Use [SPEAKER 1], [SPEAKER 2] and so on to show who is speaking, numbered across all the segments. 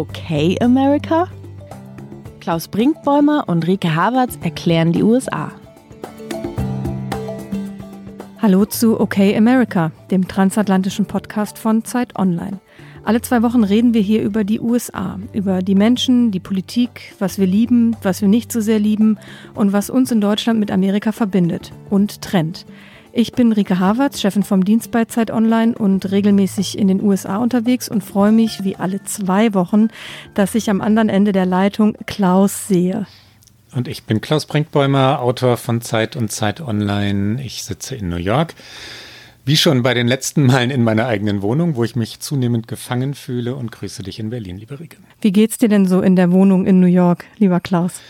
[SPEAKER 1] Okay America? Klaus Brinkbäumer und Rike Havertz erklären die USA.
[SPEAKER 2] Hallo zu Okay America, dem transatlantischen Podcast von Zeit Online. Alle zwei Wochen reden wir hier über die USA, über die Menschen, die Politik, was wir lieben, was wir nicht so sehr lieben und was uns in Deutschland mit Amerika verbindet und trennt. Ich bin Rike Havertz, Chefin vom Dienst bei Zeit Online und regelmäßig in den USA unterwegs und freue mich wie alle zwei Wochen, dass ich am anderen Ende der Leitung Klaus sehe.
[SPEAKER 3] Und ich bin Klaus Brinkbäumer, Autor von Zeit und Zeit Online. Ich sitze in New York. Wie schon bei den letzten Malen in meiner eigenen Wohnung, wo ich mich zunehmend gefangen fühle und grüße dich in Berlin, liebe Rike.
[SPEAKER 2] Wie geht's dir denn so in der Wohnung in New York, lieber Klaus?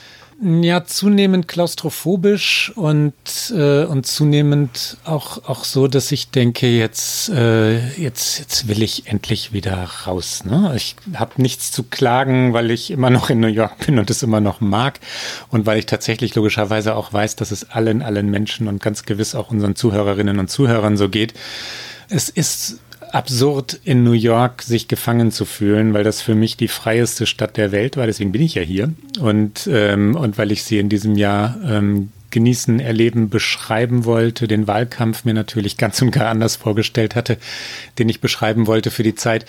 [SPEAKER 3] Ja, zunehmend klaustrophobisch und, äh, und zunehmend auch, auch so, dass ich denke, jetzt, äh, jetzt, jetzt will ich endlich wieder raus. Ne? Ich habe nichts zu klagen, weil ich immer noch in New York bin und es immer noch mag und weil ich tatsächlich logischerweise auch weiß, dass es allen, allen Menschen und ganz gewiss auch unseren Zuhörerinnen und Zuhörern so geht. Es ist absurd, in New York sich gefangen zu fühlen, weil das für mich die freieste Stadt der Welt war. Deswegen bin ich ja hier. Und, ähm, und weil ich sie in diesem Jahr ähm, genießen, erleben, beschreiben wollte, den Wahlkampf mir natürlich ganz und gar anders vorgestellt hatte, den ich beschreiben wollte für die Zeit.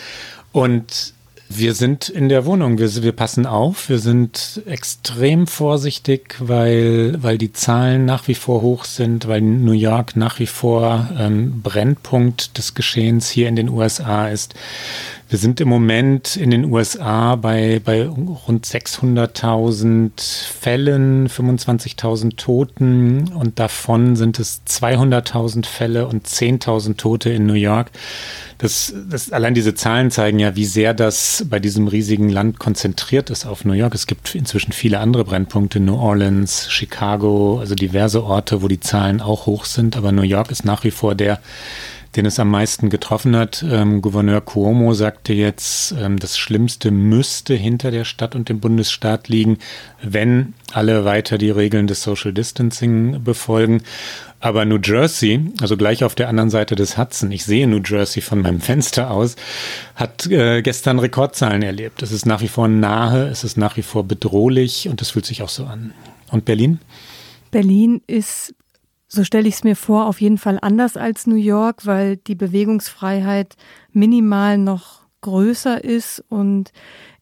[SPEAKER 3] Und wir sind in der Wohnung, wir, wir passen auf, wir sind extrem vorsichtig, weil, weil die Zahlen nach wie vor hoch sind, weil New York nach wie vor ähm, Brennpunkt des Geschehens hier in den USA ist. Wir sind im Moment in den USA bei, bei rund 600.000 Fällen, 25.000 Toten und davon sind es 200.000 Fälle und 10.000 Tote in New York. Das, das, allein diese Zahlen zeigen ja, wie sehr das bei diesem riesigen Land konzentriert ist auf New York. Es gibt inzwischen viele andere Brennpunkte, New Orleans, Chicago, also diverse Orte, wo die Zahlen auch hoch sind, aber New York ist nach wie vor der, den es am meisten getroffen hat. Ähm, Gouverneur Cuomo sagte jetzt, ähm, das Schlimmste müsste hinter der Stadt und dem Bundesstaat liegen, wenn alle weiter die Regeln des Social Distancing befolgen. Aber New Jersey, also gleich auf der anderen Seite des Hudson, ich sehe New Jersey von meinem Fenster aus, hat äh, gestern Rekordzahlen erlebt. Es ist nach wie vor nahe, es ist nach wie vor bedrohlich und es fühlt sich auch so an. Und Berlin?
[SPEAKER 2] Berlin ist so stelle ich es mir vor, auf jeden Fall anders als New York, weil die Bewegungsfreiheit minimal noch größer ist und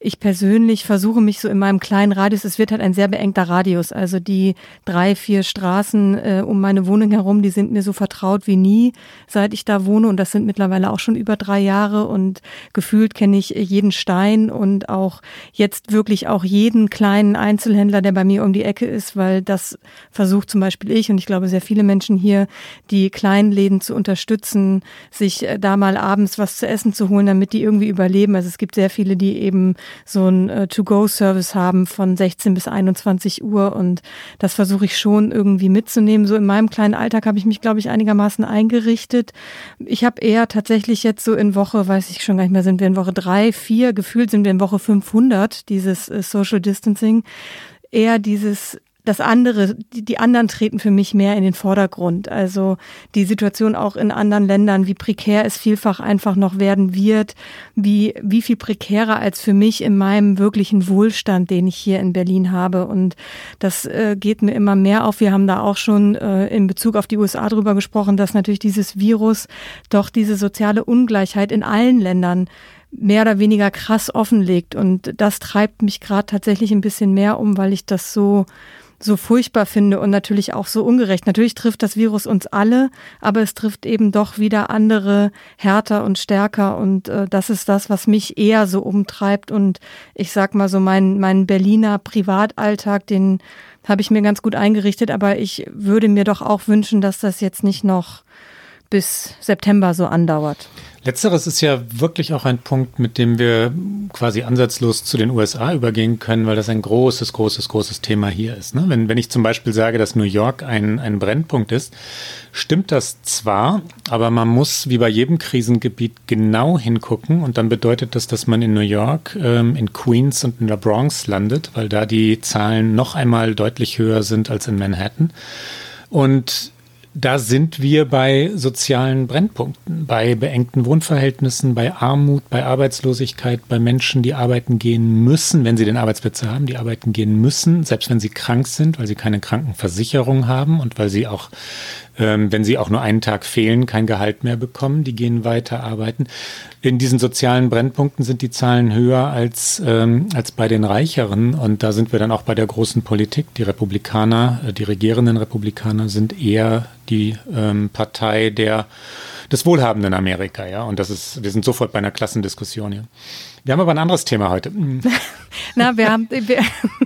[SPEAKER 2] ich persönlich versuche mich so in meinem kleinen Radius, es wird halt ein sehr beengter Radius, also die drei, vier Straßen äh, um meine Wohnung herum, die sind mir so vertraut wie nie, seit ich da wohne. Und das sind mittlerweile auch schon über drei Jahre. Und gefühlt kenne ich jeden Stein und auch jetzt wirklich auch jeden kleinen Einzelhändler, der bei mir um die Ecke ist, weil das versucht zum Beispiel ich und ich glaube sehr viele Menschen hier, die kleinen Läden zu unterstützen, sich äh, da mal abends was zu essen zu holen, damit die irgendwie überleben. Also es gibt sehr viele, die eben so ein äh, To-Go-Service haben von 16 bis 21 Uhr und das versuche ich schon irgendwie mitzunehmen. So in meinem kleinen Alltag habe ich mich, glaube ich, einigermaßen eingerichtet. Ich habe eher tatsächlich jetzt so in Woche, weiß ich schon gar nicht mehr, sind wir in Woche drei, vier, gefühlt sind wir in Woche 500, dieses äh, Social Distancing eher dieses das andere, die, die anderen treten für mich mehr in den Vordergrund. Also die Situation auch in anderen Ländern, wie prekär es vielfach einfach noch werden wird, wie, wie viel prekärer als für mich in meinem wirklichen Wohlstand, den ich hier in Berlin habe. Und das äh, geht mir immer mehr auf. Wir haben da auch schon äh, in Bezug auf die USA drüber gesprochen, dass natürlich dieses Virus doch diese soziale Ungleichheit in allen Ländern mehr oder weniger krass offenlegt. Und das treibt mich gerade tatsächlich ein bisschen mehr um, weil ich das so so furchtbar finde und natürlich auch so ungerecht. Natürlich trifft das Virus uns alle, aber es trifft eben doch wieder andere härter und stärker und äh, das ist das, was mich eher so umtreibt und ich sag mal so mein mein Berliner Privatalltag, den habe ich mir ganz gut eingerichtet, aber ich würde mir doch auch wünschen, dass das jetzt nicht noch bis September so andauert.
[SPEAKER 3] Letzteres ist ja wirklich auch ein Punkt, mit dem wir quasi ansatzlos zu den USA übergehen können, weil das ein großes, großes, großes Thema hier ist. Ne? Wenn, wenn ich zum Beispiel sage, dass New York ein, ein Brennpunkt ist, stimmt das zwar, aber man muss wie bei jedem Krisengebiet genau hingucken und dann bedeutet das, dass man in New York, ähm, in Queens und in der Bronx landet, weil da die Zahlen noch einmal deutlich höher sind als in Manhattan. Und da sind wir bei sozialen Brennpunkten, bei beengten Wohnverhältnissen, bei Armut, bei Arbeitslosigkeit, bei Menschen, die arbeiten gehen müssen, wenn sie den Arbeitsplatz haben, die arbeiten gehen müssen, selbst wenn sie krank sind, weil sie keine Krankenversicherung haben und weil sie auch ähm, wenn sie auch nur einen Tag fehlen, kein Gehalt mehr bekommen. Die gehen weiter arbeiten. In diesen sozialen Brennpunkten sind die Zahlen höher als, ähm, als bei den Reicheren. Und da sind wir dann auch bei der großen Politik. Die Republikaner, äh, die regierenden Republikaner sind eher die ähm, Partei der des wohlhabenden Amerika, ja. Und das ist, wir sind sofort bei einer Klassendiskussion hier. Wir haben aber ein anderes Thema heute.
[SPEAKER 2] Na, wir haben, wir,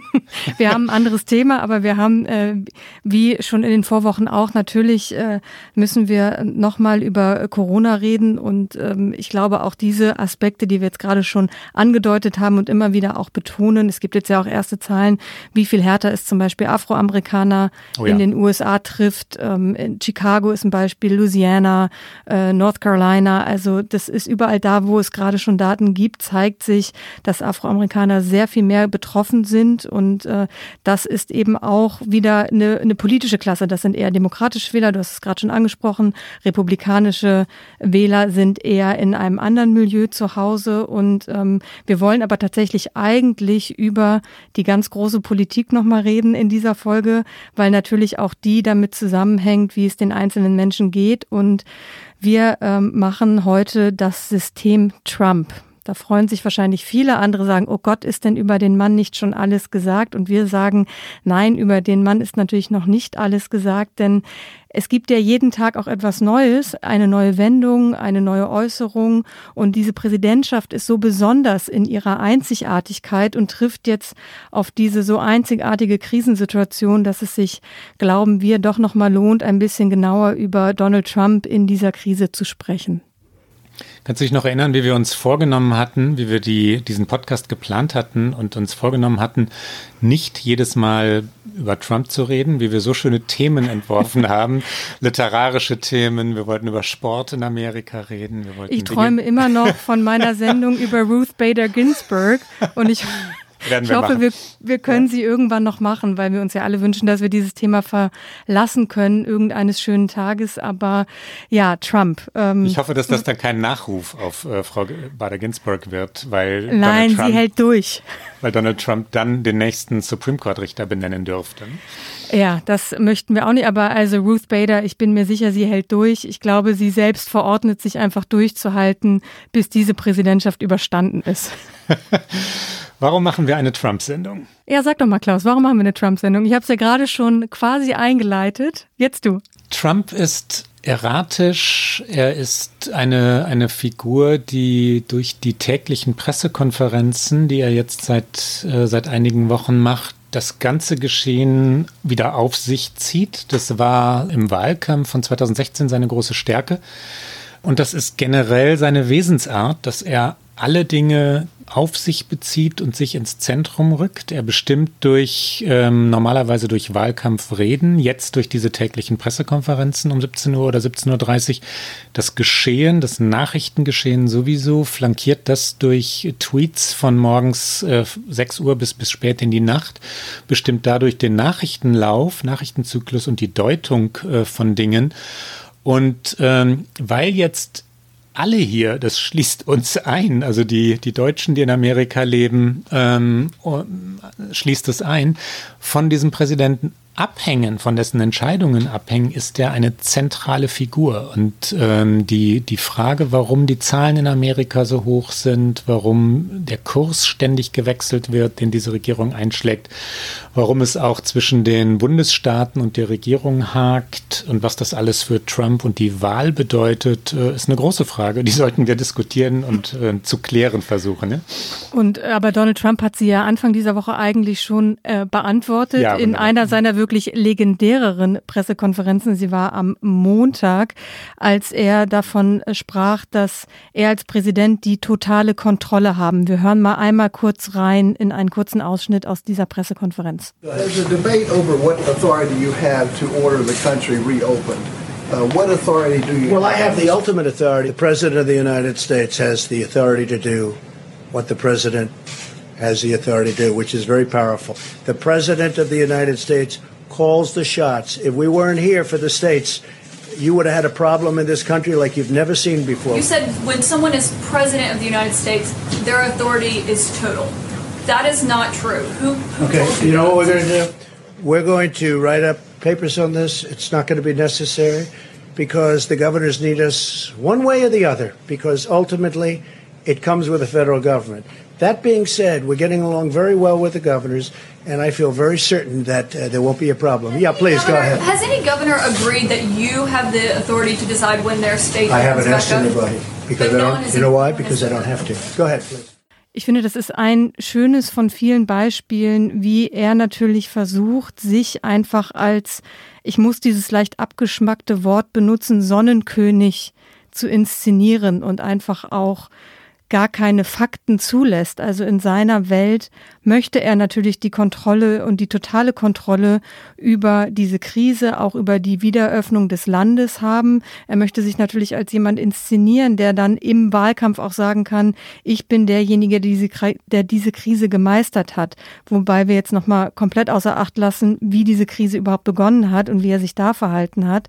[SPEAKER 2] wir haben ein anderes Thema, aber wir haben, äh, wie schon in den Vorwochen auch, natürlich äh, müssen wir nochmal über Corona reden. Und ähm, ich glaube auch diese Aspekte, die wir jetzt gerade schon angedeutet haben und immer wieder auch betonen. Es gibt jetzt ja auch erste Zahlen, wie viel härter es zum Beispiel Afroamerikaner oh ja. in den USA trifft. Ähm, in Chicago ist ein Beispiel, Louisiana, äh, North Carolina. Also das ist überall da, wo es gerade schon Daten gibt, zeigt sich, dass Afroamerikaner sehr viel mehr betroffen sind und äh, das ist eben auch wieder eine, eine politische Klasse. Das sind eher demokratische Wähler, du hast es gerade schon angesprochen. Republikanische Wähler sind eher in einem anderen Milieu zu Hause. Und ähm, wir wollen aber tatsächlich eigentlich über die ganz große Politik nochmal reden in dieser Folge, weil natürlich auch die damit zusammenhängt, wie es den einzelnen Menschen geht. Und wir ähm, machen heute das System Trump. Da freuen sich wahrscheinlich viele. Andere sagen, oh Gott, ist denn über den Mann nicht schon alles gesagt? Und wir sagen, nein, über den Mann ist natürlich noch nicht alles gesagt, denn es gibt ja jeden Tag auch etwas Neues, eine neue Wendung, eine neue Äußerung. Und diese Präsidentschaft ist so besonders in ihrer Einzigartigkeit und trifft jetzt auf diese so einzigartige Krisensituation, dass es sich, glauben wir, doch nochmal lohnt, ein bisschen genauer über Donald Trump in dieser Krise zu sprechen.
[SPEAKER 3] Kannst du dich noch erinnern, wie wir uns vorgenommen hatten, wie wir die, diesen Podcast geplant hatten und uns vorgenommen hatten, nicht jedes Mal über Trump zu reden, wie wir so schöne Themen entworfen haben, literarische Themen, wir wollten über Sport in Amerika reden.
[SPEAKER 2] ich träume immer noch von meiner Sendung über Ruth Bader Ginsburg und ich
[SPEAKER 3] werden
[SPEAKER 2] ich wir hoffe, wir, wir können ja. sie irgendwann noch machen, weil wir uns ja alle wünschen, dass wir dieses Thema verlassen können, irgendeines schönen Tages. Aber ja, Trump.
[SPEAKER 3] Ähm, ich hoffe, dass das dann kein Nachruf auf äh, Frau Bader Ginsburg wird, weil.
[SPEAKER 2] Nein, Trump, sie hält durch.
[SPEAKER 3] Weil Donald Trump dann den nächsten Supreme Court Richter benennen dürfte.
[SPEAKER 2] Ja, das möchten wir auch nicht. Aber also Ruth Bader, ich bin mir sicher, sie hält durch. Ich glaube, sie selbst verordnet sich einfach durchzuhalten, bis diese Präsidentschaft überstanden ist.
[SPEAKER 3] Warum machen wir eine Trump-Sendung?
[SPEAKER 2] Ja, sag doch mal, Klaus, warum machen wir eine Trump-Sendung? Ich habe es ja gerade schon quasi eingeleitet. Jetzt du.
[SPEAKER 3] Trump ist erratisch. Er ist eine, eine Figur, die durch die täglichen Pressekonferenzen, die er jetzt seit, äh, seit einigen Wochen macht, das ganze Geschehen wieder auf sich zieht. Das war im Wahlkampf von 2016 seine große Stärke. Und das ist generell seine Wesensart, dass er alle Dinge auf sich bezieht und sich ins Zentrum rückt. Er bestimmt durch ähm, normalerweise durch Wahlkampfreden, jetzt durch diese täglichen Pressekonferenzen um 17 Uhr oder 17.30 Uhr das Geschehen, das Nachrichtengeschehen sowieso, flankiert das durch Tweets von morgens äh, 6 Uhr bis, bis spät in die Nacht, bestimmt dadurch den Nachrichtenlauf, Nachrichtenzyklus und die Deutung äh, von Dingen. Und ähm, weil jetzt alle hier, das schließt uns ein, also die, die Deutschen, die in Amerika leben, ähm, schließt es ein, von diesem Präsidenten abhängen, von dessen Entscheidungen abhängen, ist er eine zentrale Figur. Und ähm, die, die Frage, warum die Zahlen in Amerika so hoch sind, warum der Kurs ständig gewechselt wird, den diese Regierung einschlägt, warum es auch zwischen den Bundesstaaten und der Regierung hakt und was das alles für Trump und die Wahl bedeutet, äh, ist eine große Frage. Die sollten wir diskutieren und äh, zu klären versuchen. Ne?
[SPEAKER 2] Und aber Donald Trump hat sie ja Anfang dieser Woche eigentlich schon äh, beantwortet ja, in einer seiner wirklich legendäreren Pressekonferenzen. Sie war am Montag, als er davon sprach, dass er als Präsident die totale Kontrolle haben. Wir hören mal einmal kurz rein in einen kurzen Ausschnitt aus dieser Pressekonferenz. There's a debate over what authority you have to order the country reopened. Uh, what authority do you well, have? I have the ultimate authority. The President of the United States has the authority to do what the President has the authority to do, which is very powerful. The President of the United States calls the shots. If we weren't here for the states,
[SPEAKER 4] you would have had a problem in this country like you've never seen before.
[SPEAKER 5] You said when someone is president of the United States, their authority is total. That is not true. Who, who
[SPEAKER 4] Okay,
[SPEAKER 5] told
[SPEAKER 4] you know what we're going to do? We're going to write up papers on this. It's not going to be necessary because the governors need us one way or the other because ultimately it comes with the federal government. That being said, we're getting along very well with the governors, and I feel very certain that uh, there won't be a problem. Yeah, please go
[SPEAKER 5] Governor,
[SPEAKER 4] ahead.
[SPEAKER 5] Has any governor agreed that you have the authority to decide when their state
[SPEAKER 4] I haven't asked anybody because
[SPEAKER 5] But
[SPEAKER 4] I
[SPEAKER 5] no
[SPEAKER 4] don't.
[SPEAKER 5] has
[SPEAKER 4] You know why? Because I don't have to. Go ahead, please.
[SPEAKER 2] Ich finde, das ist ein schönes von vielen Beispielen, wie er natürlich versucht, sich einfach als, ich muss dieses leicht abgeschmackte Wort benutzen, Sonnenkönig zu inszenieren und einfach auch gar keine Fakten zulässt. Also in seiner Welt möchte er natürlich die Kontrolle und die totale Kontrolle über diese Krise, auch über die Wiederöffnung des Landes haben. Er möchte sich natürlich als jemand inszenieren, der dann im Wahlkampf auch sagen kann, ich bin derjenige, der diese, Krise gemeistert hat. Wobei wir jetzt nochmal komplett außer Acht lassen, wie diese Krise überhaupt begonnen hat und wie er sich da verhalten hat.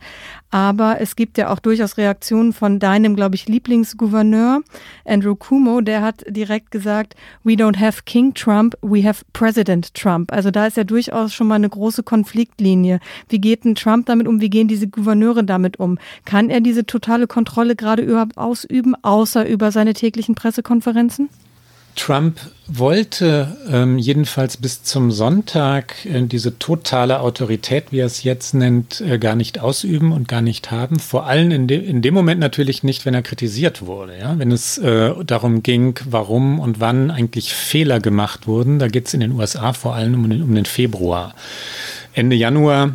[SPEAKER 2] Aber es gibt ja auch durchaus Reaktionen von deinem, glaube ich, Lieblingsgouverneur, Andrew Cuomo, der hat direkt gesagt, we don't have King Trump, we have President Trump. Also da ist ja durchaus schon mal eine große Konfliktlinie. Wie geht denn Trump damit um? Wie gehen diese Gouverneure damit um? Kann er diese totale Kontrolle gerade überhaupt ausüben, außer über seine täglichen Pressekonferenzen?
[SPEAKER 3] Trump wollte ähm, jedenfalls bis zum Sonntag äh, diese totale Autorität, wie er es jetzt nennt, äh, gar nicht ausüben und gar nicht haben. Vor allem in, de in dem Moment natürlich nicht, wenn er kritisiert wurde. Ja? Wenn es äh, darum ging, warum und wann eigentlich Fehler gemacht wurden. Da geht es in den USA vor allem um den, um den Februar. Ende Januar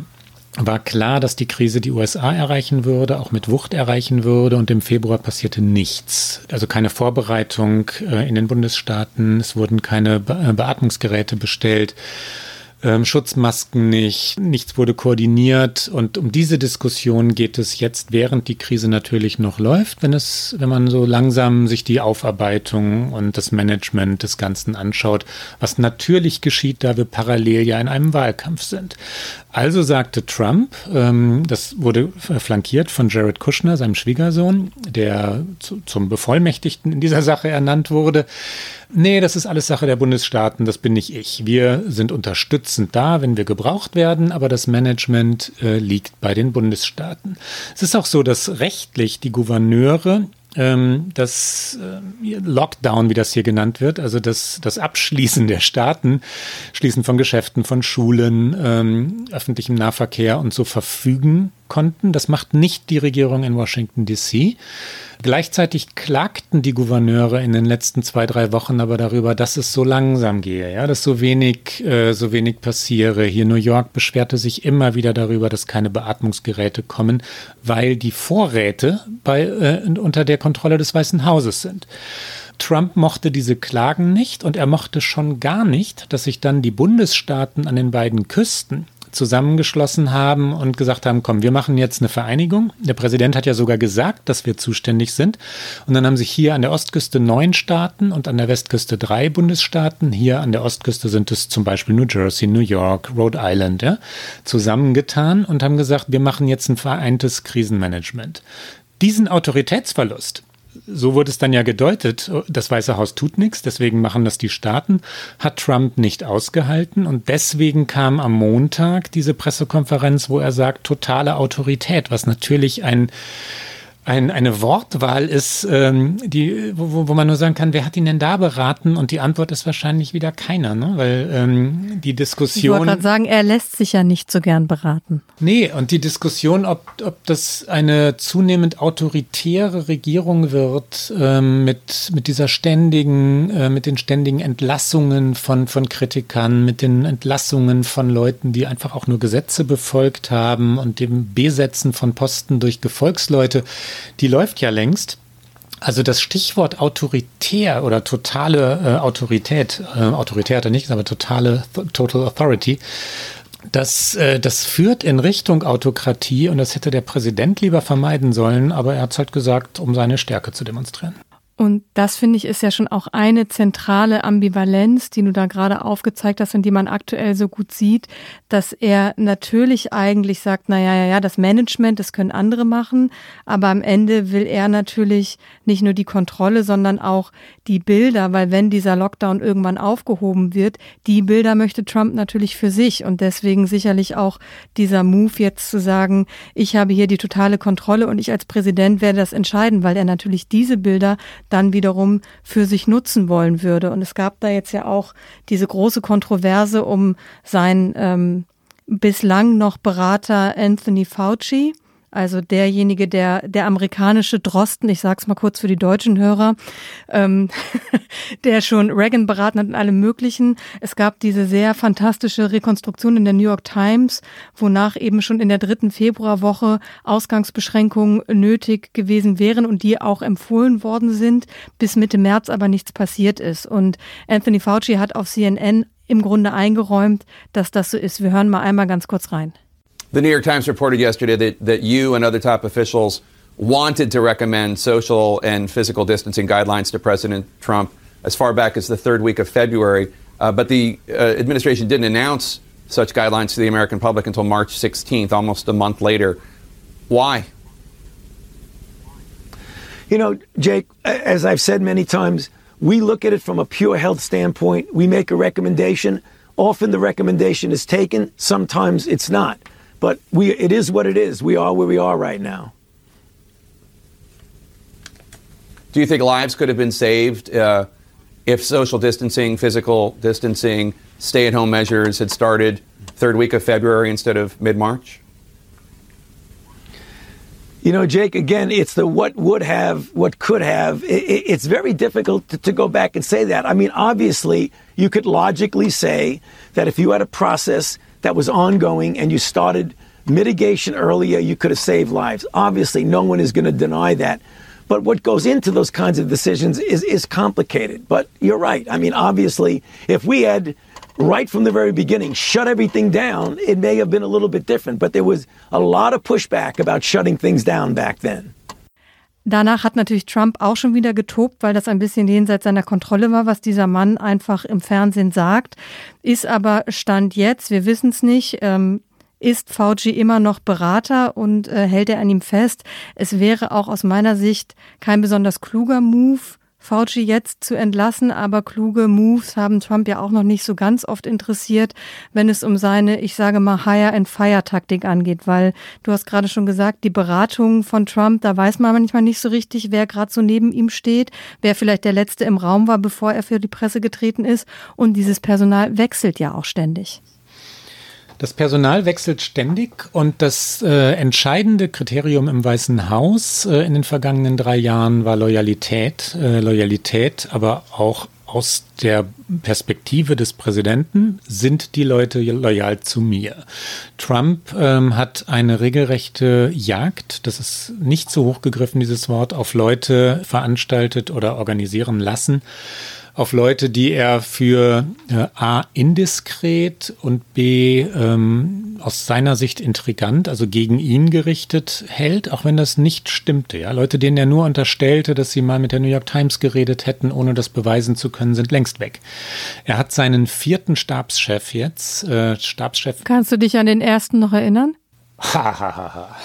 [SPEAKER 3] war klar, dass die Krise die USA erreichen würde, auch mit Wucht erreichen würde und im Februar passierte nichts. Also keine Vorbereitung äh, in den Bundesstaaten, es wurden keine äh, Beatmungsgeräte bestellt. Ähm, Schutzmasken nicht, nichts wurde koordiniert und um diese Diskussion geht es jetzt, während die Krise natürlich noch läuft, wenn es, wenn man so langsam sich die Aufarbeitung und das Management des Ganzen anschaut, was natürlich geschieht, da wir parallel ja in einem Wahlkampf sind. Also sagte Trump, ähm, das wurde flankiert von Jared Kushner, seinem Schwiegersohn, der zu, zum Bevollmächtigten in dieser Sache ernannt wurde. Nee, das ist alles Sache der Bundesstaaten, das bin nicht ich. Wir sind unterstützend da, wenn wir gebraucht werden, aber das Management äh, liegt bei den Bundesstaaten. Es ist auch so, dass rechtlich die Gouverneure ähm, das äh, Lockdown, wie das hier genannt wird, also das, das Abschließen der Staaten, Schließen von Geschäften, von Schulen, ähm, öffentlichem Nahverkehr und so verfügen konnten. Das macht nicht die Regierung in Washington, DC. Gleichzeitig klagten die Gouverneure in den letzten zwei, drei Wochen aber darüber, dass es so langsam gehe, ja, dass so wenig, äh, so wenig passiere. Hier New York beschwerte sich immer wieder darüber, dass keine Beatmungsgeräte kommen, weil die Vorräte bei, äh, unter der Kontrolle des Weißen Hauses sind. Trump mochte diese Klagen nicht und er mochte schon gar nicht, dass sich dann die Bundesstaaten an den beiden Küsten zusammengeschlossen haben und gesagt haben, komm, wir machen jetzt eine Vereinigung. Der Präsident hat ja sogar gesagt, dass wir zuständig sind. Und dann haben sich hier an der Ostküste neun Staaten und an der Westküste drei Bundesstaaten. Hier an der Ostküste sind es zum Beispiel New Jersey, New York, Rhode Island, ja, zusammengetan und haben gesagt, wir machen jetzt ein vereintes Krisenmanagement. Diesen Autoritätsverlust, so wurde es dann ja gedeutet, das Weiße Haus tut nichts, deswegen machen das die Staaten, hat Trump nicht ausgehalten und deswegen kam am Montag diese Pressekonferenz, wo er sagt, totale Autorität, was natürlich ein ein, eine Wortwahl ist, ähm, die, wo, wo man nur sagen kann, wer hat ihn denn da beraten? Und die Antwort ist wahrscheinlich wieder keiner, ne? weil ähm, die Diskussion.
[SPEAKER 2] Ich wollte gerade sagen, er lässt sich ja nicht so gern beraten.
[SPEAKER 3] Nee, und die Diskussion, ob, ob das eine zunehmend autoritäre Regierung wird, ähm, mit, mit dieser ständigen, äh, mit den ständigen Entlassungen von, von Kritikern, mit den Entlassungen von Leuten, die einfach auch nur Gesetze befolgt haben und dem Besetzen von Posten durch Gefolgsleute, die läuft ja längst. Also das Stichwort autoritär oder totale äh, Autorität, äh, autoritär hat er nicht, aber totale Total Authority, das, äh, das führt in Richtung Autokratie und das hätte der Präsident lieber vermeiden sollen, aber er hat es halt gesagt, um seine Stärke zu demonstrieren.
[SPEAKER 2] Und das finde ich ist ja schon auch eine zentrale Ambivalenz, die du da gerade aufgezeigt hast und die man aktuell so gut sieht, dass er natürlich eigentlich sagt, na ja, ja, ja, das Management, das können andere machen, aber am Ende will er natürlich nicht nur die Kontrolle, sondern auch die Bilder, weil wenn dieser Lockdown irgendwann aufgehoben wird, die Bilder möchte Trump natürlich für sich. Und deswegen sicherlich auch dieser Move jetzt zu sagen, ich habe hier die totale Kontrolle und ich als Präsident werde das entscheiden, weil er natürlich diese Bilder dann wiederum für sich nutzen wollen würde. Und es gab da jetzt ja auch diese große Kontroverse um sein ähm, bislang noch Berater Anthony Fauci also derjenige, der der amerikanische Drosten, ich sag's mal kurz für die deutschen Hörer, ähm, der schon Reagan beraten hat in allem Möglichen. Es gab diese sehr fantastische Rekonstruktion in der New York Times, wonach eben schon in der dritten Februarwoche Ausgangsbeschränkungen nötig gewesen wären und die auch empfohlen worden sind, bis Mitte März aber nichts passiert ist. Und Anthony Fauci hat auf CNN im Grunde eingeräumt, dass das so ist. Wir hören mal einmal ganz kurz rein.
[SPEAKER 6] The New York Times reported yesterday that, that you and other top officials wanted to recommend social and physical distancing guidelines to President Trump as far back as the third week of February. Uh, but the uh, administration didn't announce such guidelines to the American public until March 16th, almost a month later. Why?
[SPEAKER 7] You know, Jake, as I've said many times, we look at it from a pure health standpoint. We make a recommendation. Often the recommendation is taken, sometimes it's not. But we, it is what it is. We are where we are right now.
[SPEAKER 6] Do you think lives could have been saved uh, if social distancing, physical distancing, stay at home measures had started third week of February instead of mid March?
[SPEAKER 7] You know, Jake, again, it's the what would have, what could have. It, it, it's very difficult to, to, go back and say that. I mean, obviously, you could logically say that if you had a process that was ongoing and you started mitigation earlier, you could have saved lives. Obviously, no one is going to deny that. But what goes into those kinds of decisions is, is complicated. But you're right. I mean, obviously, if we had right from the very beginning shut everything down, it may have been a little bit different. But there was a lot of pushback about shutting things down back then.
[SPEAKER 2] Danach hat natürlich Trump auch schon wieder getobt, weil das ein bisschen jenseits seiner Kontrolle war, was dieser Mann einfach im Fernsehen sagt. Ist aber Stand jetzt, wir wissen es nicht, ähm, ist Fauci immer noch Berater und äh, hält er an ihm fest. Es wäre auch aus meiner Sicht kein besonders kluger Move, Fauci jetzt zu entlassen, aber kluge Moves haben Trump ja auch noch nicht so ganz oft interessiert, wenn es um seine, ich sage mal, Hire and Fire Taktik angeht, weil du hast gerade schon gesagt, die Beratung von Trump, da weiß man manchmal nicht so richtig, wer gerade so neben ihm steht, wer vielleicht der letzte im Raum war, bevor er für die Presse getreten ist und dieses Personal wechselt ja auch ständig.
[SPEAKER 3] Das Personal wechselt ständig und das äh, entscheidende Kriterium im Weißen Haus äh, in den vergangenen drei Jahren war Loyalität. Äh, Loyalität, aber auch aus der Perspektive des Präsidenten sind die Leute loyal zu mir. Trump ähm, hat eine regelrechte Jagd, das ist nicht so hochgegriffen, dieses Wort, auf Leute veranstaltet oder organisieren lassen auf Leute, die er für äh, A indiskret und B ähm, aus seiner Sicht intrigant, also gegen ihn gerichtet hält, auch wenn das nicht stimmte. Ja? Leute, denen er nur unterstellte, dass sie mal mit der New York Times geredet hätten, ohne das beweisen zu können, sind längst weg. Er hat seinen vierten Stabschef jetzt, äh, Stabschef.
[SPEAKER 2] Kannst du dich an den ersten noch erinnern?
[SPEAKER 3] Hahaha.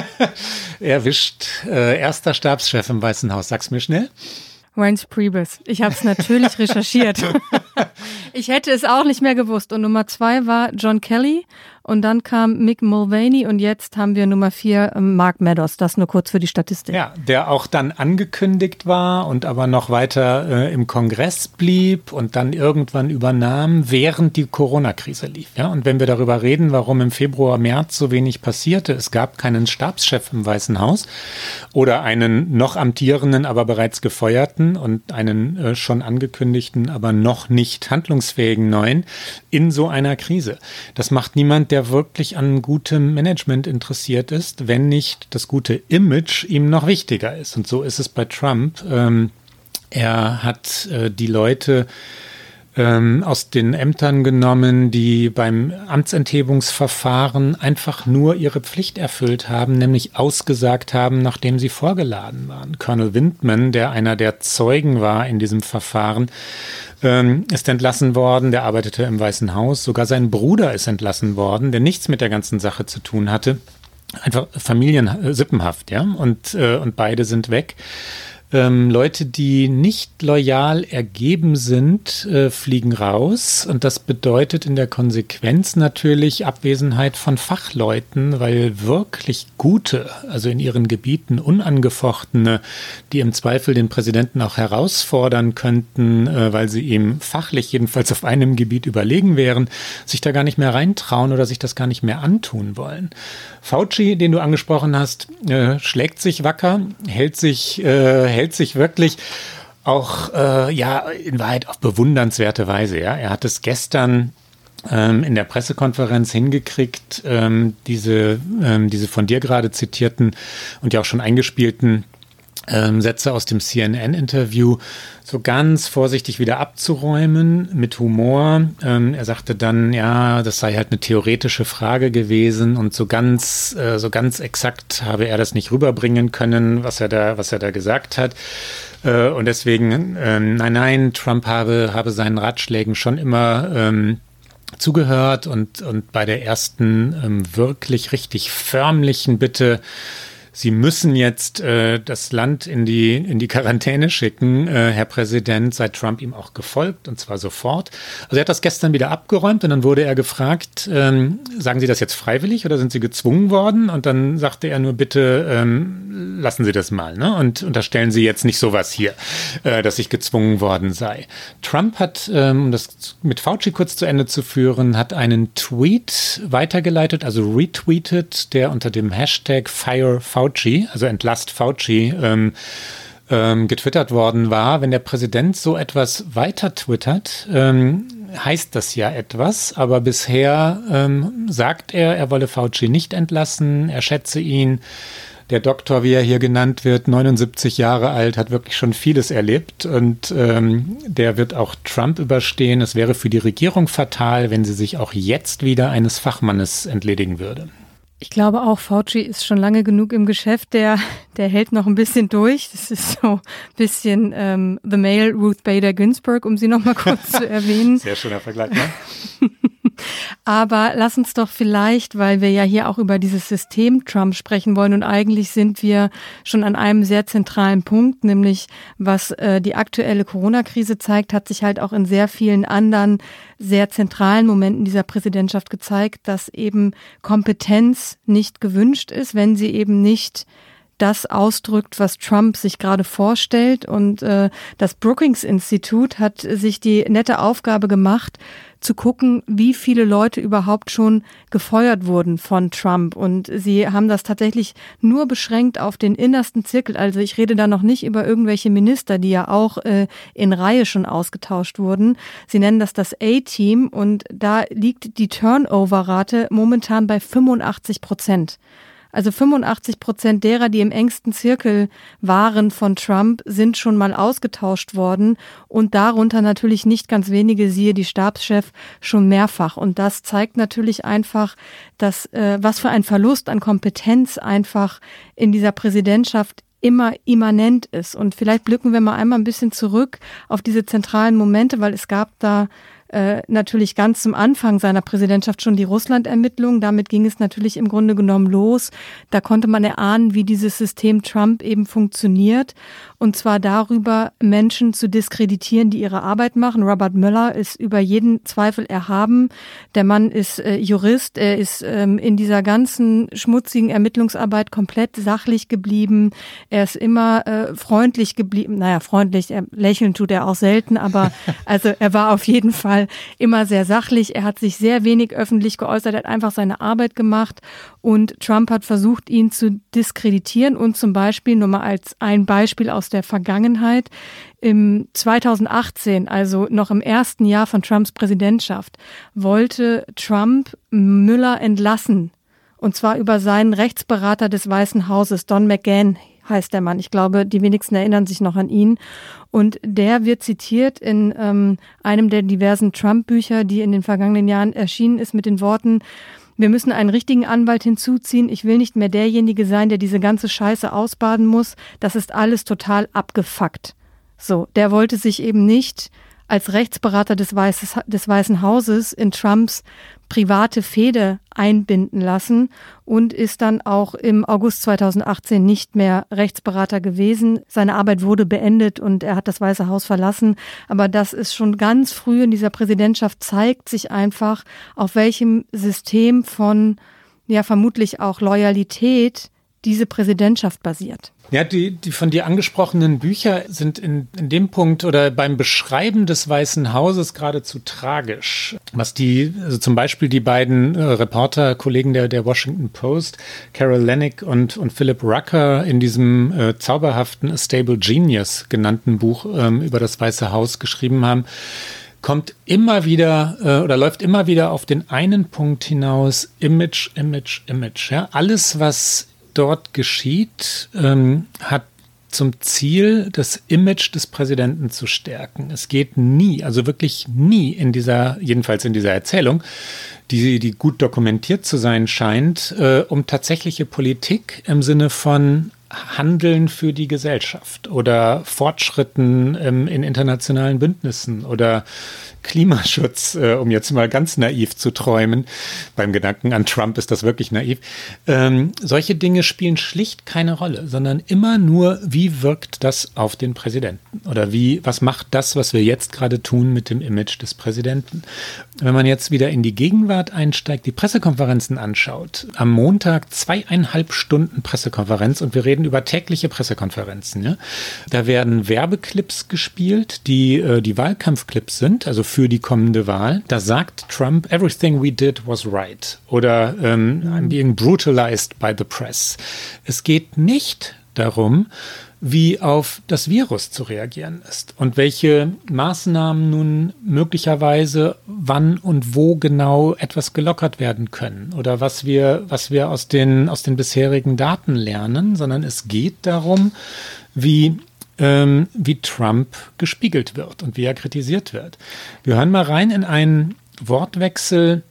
[SPEAKER 3] Erwischt. Äh, erster Stabschef im Weißen Haus. Sag's mir schnell.
[SPEAKER 2] Reince Priebus. Ich habe es natürlich recherchiert. ich hätte es auch nicht mehr gewusst. Und Nummer zwei war John Kelly. Und dann kam Mick Mulvaney und jetzt haben wir Nummer vier ähm, Mark Meadows. Das nur kurz für die Statistik.
[SPEAKER 3] Ja, der auch dann angekündigt war und aber noch weiter äh, im Kongress blieb und dann irgendwann übernahm, während die Corona-Krise lief. Ja, und wenn wir darüber reden, warum im Februar, März so wenig passierte, es gab keinen Stabschef im Weißen Haus oder einen noch amtierenden, aber bereits gefeuerten und einen äh, schon angekündigten, aber noch nicht handlungsfähigen neuen in so einer Krise. Das macht niemand, der wirklich an gutem Management interessiert ist, wenn nicht das gute Image ihm noch wichtiger ist. Und so ist es bei Trump. Ähm, er hat äh, die Leute ähm, aus den Ämtern genommen, die beim Amtsenthebungsverfahren einfach nur ihre Pflicht erfüllt haben, nämlich ausgesagt haben, nachdem sie vorgeladen waren. Colonel Windman, der einer der Zeugen war in diesem Verfahren, ähm, ist entlassen worden, der arbeitete im Weißen Haus. Sogar sein Bruder ist entlassen worden, der nichts mit der ganzen Sache zu tun hatte. Einfach familiensippenhaft, ja. Und, äh, und beide sind weg. Ähm, Leute, die nicht loyal ergeben sind, äh, fliegen raus. Und das bedeutet in der Konsequenz natürlich Abwesenheit von Fachleuten, weil wirklich gute, also in ihren Gebieten unangefochtene, die im Zweifel den Präsidenten auch herausfordern könnten, äh, weil sie ihm fachlich jedenfalls auf einem Gebiet überlegen wären, sich da gar nicht mehr reintrauen oder sich das gar nicht mehr antun wollen. Fauci, den du angesprochen hast, äh, schlägt sich wacker, hält sich, äh, hält sich wirklich auch, äh, ja, in Wahrheit auf bewundernswerte Weise. Ja, er hat es gestern ähm, in der Pressekonferenz hingekriegt, ähm, diese, ähm, diese von dir gerade zitierten und ja auch schon eingespielten ähm, Sätze aus dem CNN-Interview so ganz vorsichtig wieder abzuräumen mit Humor. Ähm, er sagte dann, ja, das sei halt eine theoretische Frage gewesen und so ganz, äh, so ganz exakt habe er das nicht rüberbringen können, was er da, was er da gesagt hat. Äh, und deswegen, äh, nein, nein, Trump habe, habe seinen Ratschlägen schon immer ähm, zugehört und, und bei der ersten ähm, wirklich richtig förmlichen Bitte Sie müssen jetzt äh, das Land in die, in die Quarantäne schicken, äh, Herr Präsident, sei Trump ihm auch gefolgt und zwar sofort. Also er hat das gestern wieder abgeräumt und dann wurde er gefragt, ähm, sagen Sie das jetzt freiwillig oder sind Sie gezwungen worden? Und dann sagte er nur, bitte ähm, lassen Sie das mal ne? und unterstellen Sie jetzt nicht sowas hier, äh, dass ich gezwungen worden sei. Trump hat, ähm, um das mit Fauci kurz zu Ende zu führen, hat einen Tweet weitergeleitet, also retweetet, der unter dem Hashtag Fire Fauci, also Entlast Fauci, ähm, ähm, getwittert worden war. Wenn der Präsident so etwas weiter twittert, ähm, heißt das ja etwas, aber bisher ähm, sagt er, er wolle Fauci nicht entlassen, er schätze ihn. Der Doktor, wie er hier genannt wird, 79 Jahre alt, hat wirklich schon vieles erlebt und ähm, der wird auch Trump überstehen. Es wäre für die Regierung fatal, wenn sie sich auch jetzt wieder eines Fachmannes entledigen würde.
[SPEAKER 2] Ich glaube auch, Fauci ist schon lange genug im Geschäft, der, der hält noch ein bisschen durch. Das ist so ein bisschen ähm, The Male Ruth Bader Ginsburg, um sie noch mal kurz zu erwähnen.
[SPEAKER 3] Sehr schöner Vergleich, ne?
[SPEAKER 2] Aber lass uns doch vielleicht, weil wir ja hier auch über dieses System Trump sprechen wollen und eigentlich sind wir schon an einem sehr zentralen Punkt, nämlich was äh, die aktuelle Corona-Krise zeigt, hat sich halt auch in sehr vielen anderen sehr zentralen Momenten dieser Präsidentschaft gezeigt, dass eben Kompetenz nicht gewünscht ist, wenn sie eben nicht das ausdrückt, was Trump sich gerade vorstellt. Und äh, das Brookings-Institut hat sich die nette Aufgabe gemacht, zu gucken, wie viele Leute überhaupt schon gefeuert wurden von Trump. Und sie haben das tatsächlich nur beschränkt auf den innersten Zirkel. Also ich rede da noch nicht über irgendwelche Minister, die ja auch äh, in Reihe schon ausgetauscht wurden. Sie nennen das das A-Team und da liegt die Turnover-Rate momentan bei 85 Prozent. Also 85 Prozent derer, die im engsten Zirkel waren von Trump, sind schon mal ausgetauscht worden und darunter natürlich nicht ganz wenige, siehe die Stabschef, schon mehrfach. Und das zeigt natürlich einfach, dass äh, was für ein Verlust an Kompetenz einfach in dieser Präsidentschaft immer immanent ist. Und vielleicht blicken wir mal einmal ein bisschen zurück auf diese zentralen Momente, weil es gab da äh, natürlich ganz zum Anfang seiner Präsidentschaft schon die Russland-Ermittlungen. Damit ging es natürlich im Grunde genommen los. Da konnte man erahnen, wie dieses System Trump eben funktioniert. Und zwar darüber, Menschen zu diskreditieren, die ihre Arbeit machen. Robert Mueller ist über jeden Zweifel erhaben. Der Mann ist äh, Jurist. Er ist ähm, in dieser ganzen schmutzigen Ermittlungsarbeit komplett sachlich geblieben. Er ist immer äh, freundlich geblieben. Naja, freundlich, er, lächeln tut er auch selten, aber also er war auf jeden Fall immer sehr sachlich. Er hat sich sehr wenig öffentlich geäußert, er hat einfach seine Arbeit gemacht und Trump hat versucht, ihn zu diskreditieren und zum Beispiel, nur mal als ein Beispiel aus der Vergangenheit, im 2018, also noch im ersten Jahr von Trumps Präsidentschaft, wollte Trump Müller entlassen. Und zwar über seinen Rechtsberater des Weißen Hauses, Don McGahn heißt der Mann. Ich glaube, die wenigsten erinnern sich noch an ihn. Und der wird zitiert in ähm, einem der diversen Trump-Bücher, die in den vergangenen Jahren erschienen ist, mit den Worten, wir müssen einen richtigen Anwalt hinzuziehen. Ich will nicht mehr derjenige sein, der diese ganze Scheiße ausbaden muss. Das ist alles total abgefuckt. So, der wollte sich eben nicht als Rechtsberater des, Weißes, des Weißen Hauses in Trumps private Fehde einbinden lassen und ist dann auch im August 2018 nicht mehr Rechtsberater gewesen. Seine Arbeit wurde beendet und er hat das Weiße Haus verlassen. Aber das ist schon ganz früh in dieser Präsidentschaft zeigt sich einfach, auf welchem System von ja vermutlich auch Loyalität diese Präsidentschaft basiert.
[SPEAKER 3] Ja, die, die von dir angesprochenen Bücher sind in, in dem Punkt oder beim Beschreiben des Weißen Hauses geradezu tragisch. Was die, also zum Beispiel die beiden äh, Reporter, Kollegen der, der Washington Post, Carol Lennick und, und Philip Rucker in diesem äh, zauberhaften A Stable Genius genannten Buch ähm, über das Weiße Haus geschrieben haben, kommt immer wieder äh, oder läuft immer wieder auf den einen Punkt hinaus, Image, Image, Image. Ja? Alles, was dort geschieht, ähm, hat zum Ziel, das Image des Präsidenten zu stärken. Es geht nie, also wirklich nie in dieser, jedenfalls in dieser Erzählung, die, die gut dokumentiert zu sein scheint, äh, um tatsächliche Politik im Sinne von Handeln für die Gesellschaft oder Fortschritten ähm, in internationalen Bündnissen oder Klimaschutz, äh, um jetzt mal ganz naiv zu träumen, beim Gedanken an Trump ist das wirklich naiv, ähm, solche Dinge spielen schlicht keine Rolle, sondern immer nur, wie wirkt das auf den Präsidenten? Oder wie, was macht das, was wir jetzt gerade tun mit dem Image des Präsidenten. Wenn man jetzt wieder in die Gegenwart einsteigt, die Pressekonferenzen anschaut, am Montag zweieinhalb Stunden Pressekonferenz und wir reden über tägliche Pressekonferenzen. Ja? Da werden Werbeclips gespielt, die äh, die Wahlkampfclips sind, also für die kommende Wahl. Da sagt Trump, everything we did was right. Oder ähm, I'm being brutalized by the press. Es geht nicht darum, wie auf das Virus zu reagieren ist und welche Maßnahmen nun möglicherweise wann und wo genau etwas gelockert werden können oder was wir, was wir aus den, aus den bisherigen Daten lernen, sondern es geht darum, wie ähm, wie Trump gespiegelt wird und wie er kritisiert wird. Wir hören mal rein in einen Wortwechsel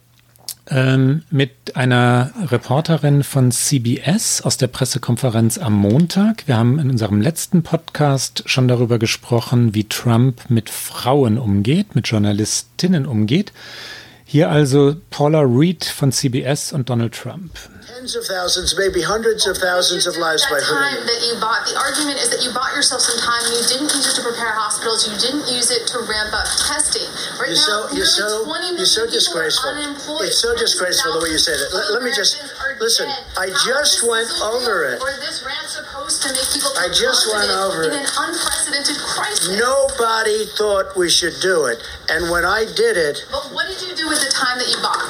[SPEAKER 3] ähm, mit einer Reporterin von CBS aus der Pressekonferenz am Montag. Wir haben in unserem letzten Podcast schon darüber gesprochen, wie Trump mit Frauen umgeht, mit Journalistinnen umgeht. Hier also Paula Reed von CBS und Donald Trump.
[SPEAKER 4] Tens of thousands, maybe hundreds of thousands of lives by
[SPEAKER 8] time that you bought. The argument is that you bought yourself some time. You didn't use it to prepare hospitals. You didn't use it to ramp up testing. Right
[SPEAKER 4] you're
[SPEAKER 8] now,
[SPEAKER 4] so you're so you're so disgraceful. It's so disgraceful the way you said it. Let, let me just listen. I just went over it. I just went over it.
[SPEAKER 8] In an unprecedented crisis.
[SPEAKER 4] Nobody thought we should do it, and when I did it.
[SPEAKER 8] But what did you do with the time that you bought?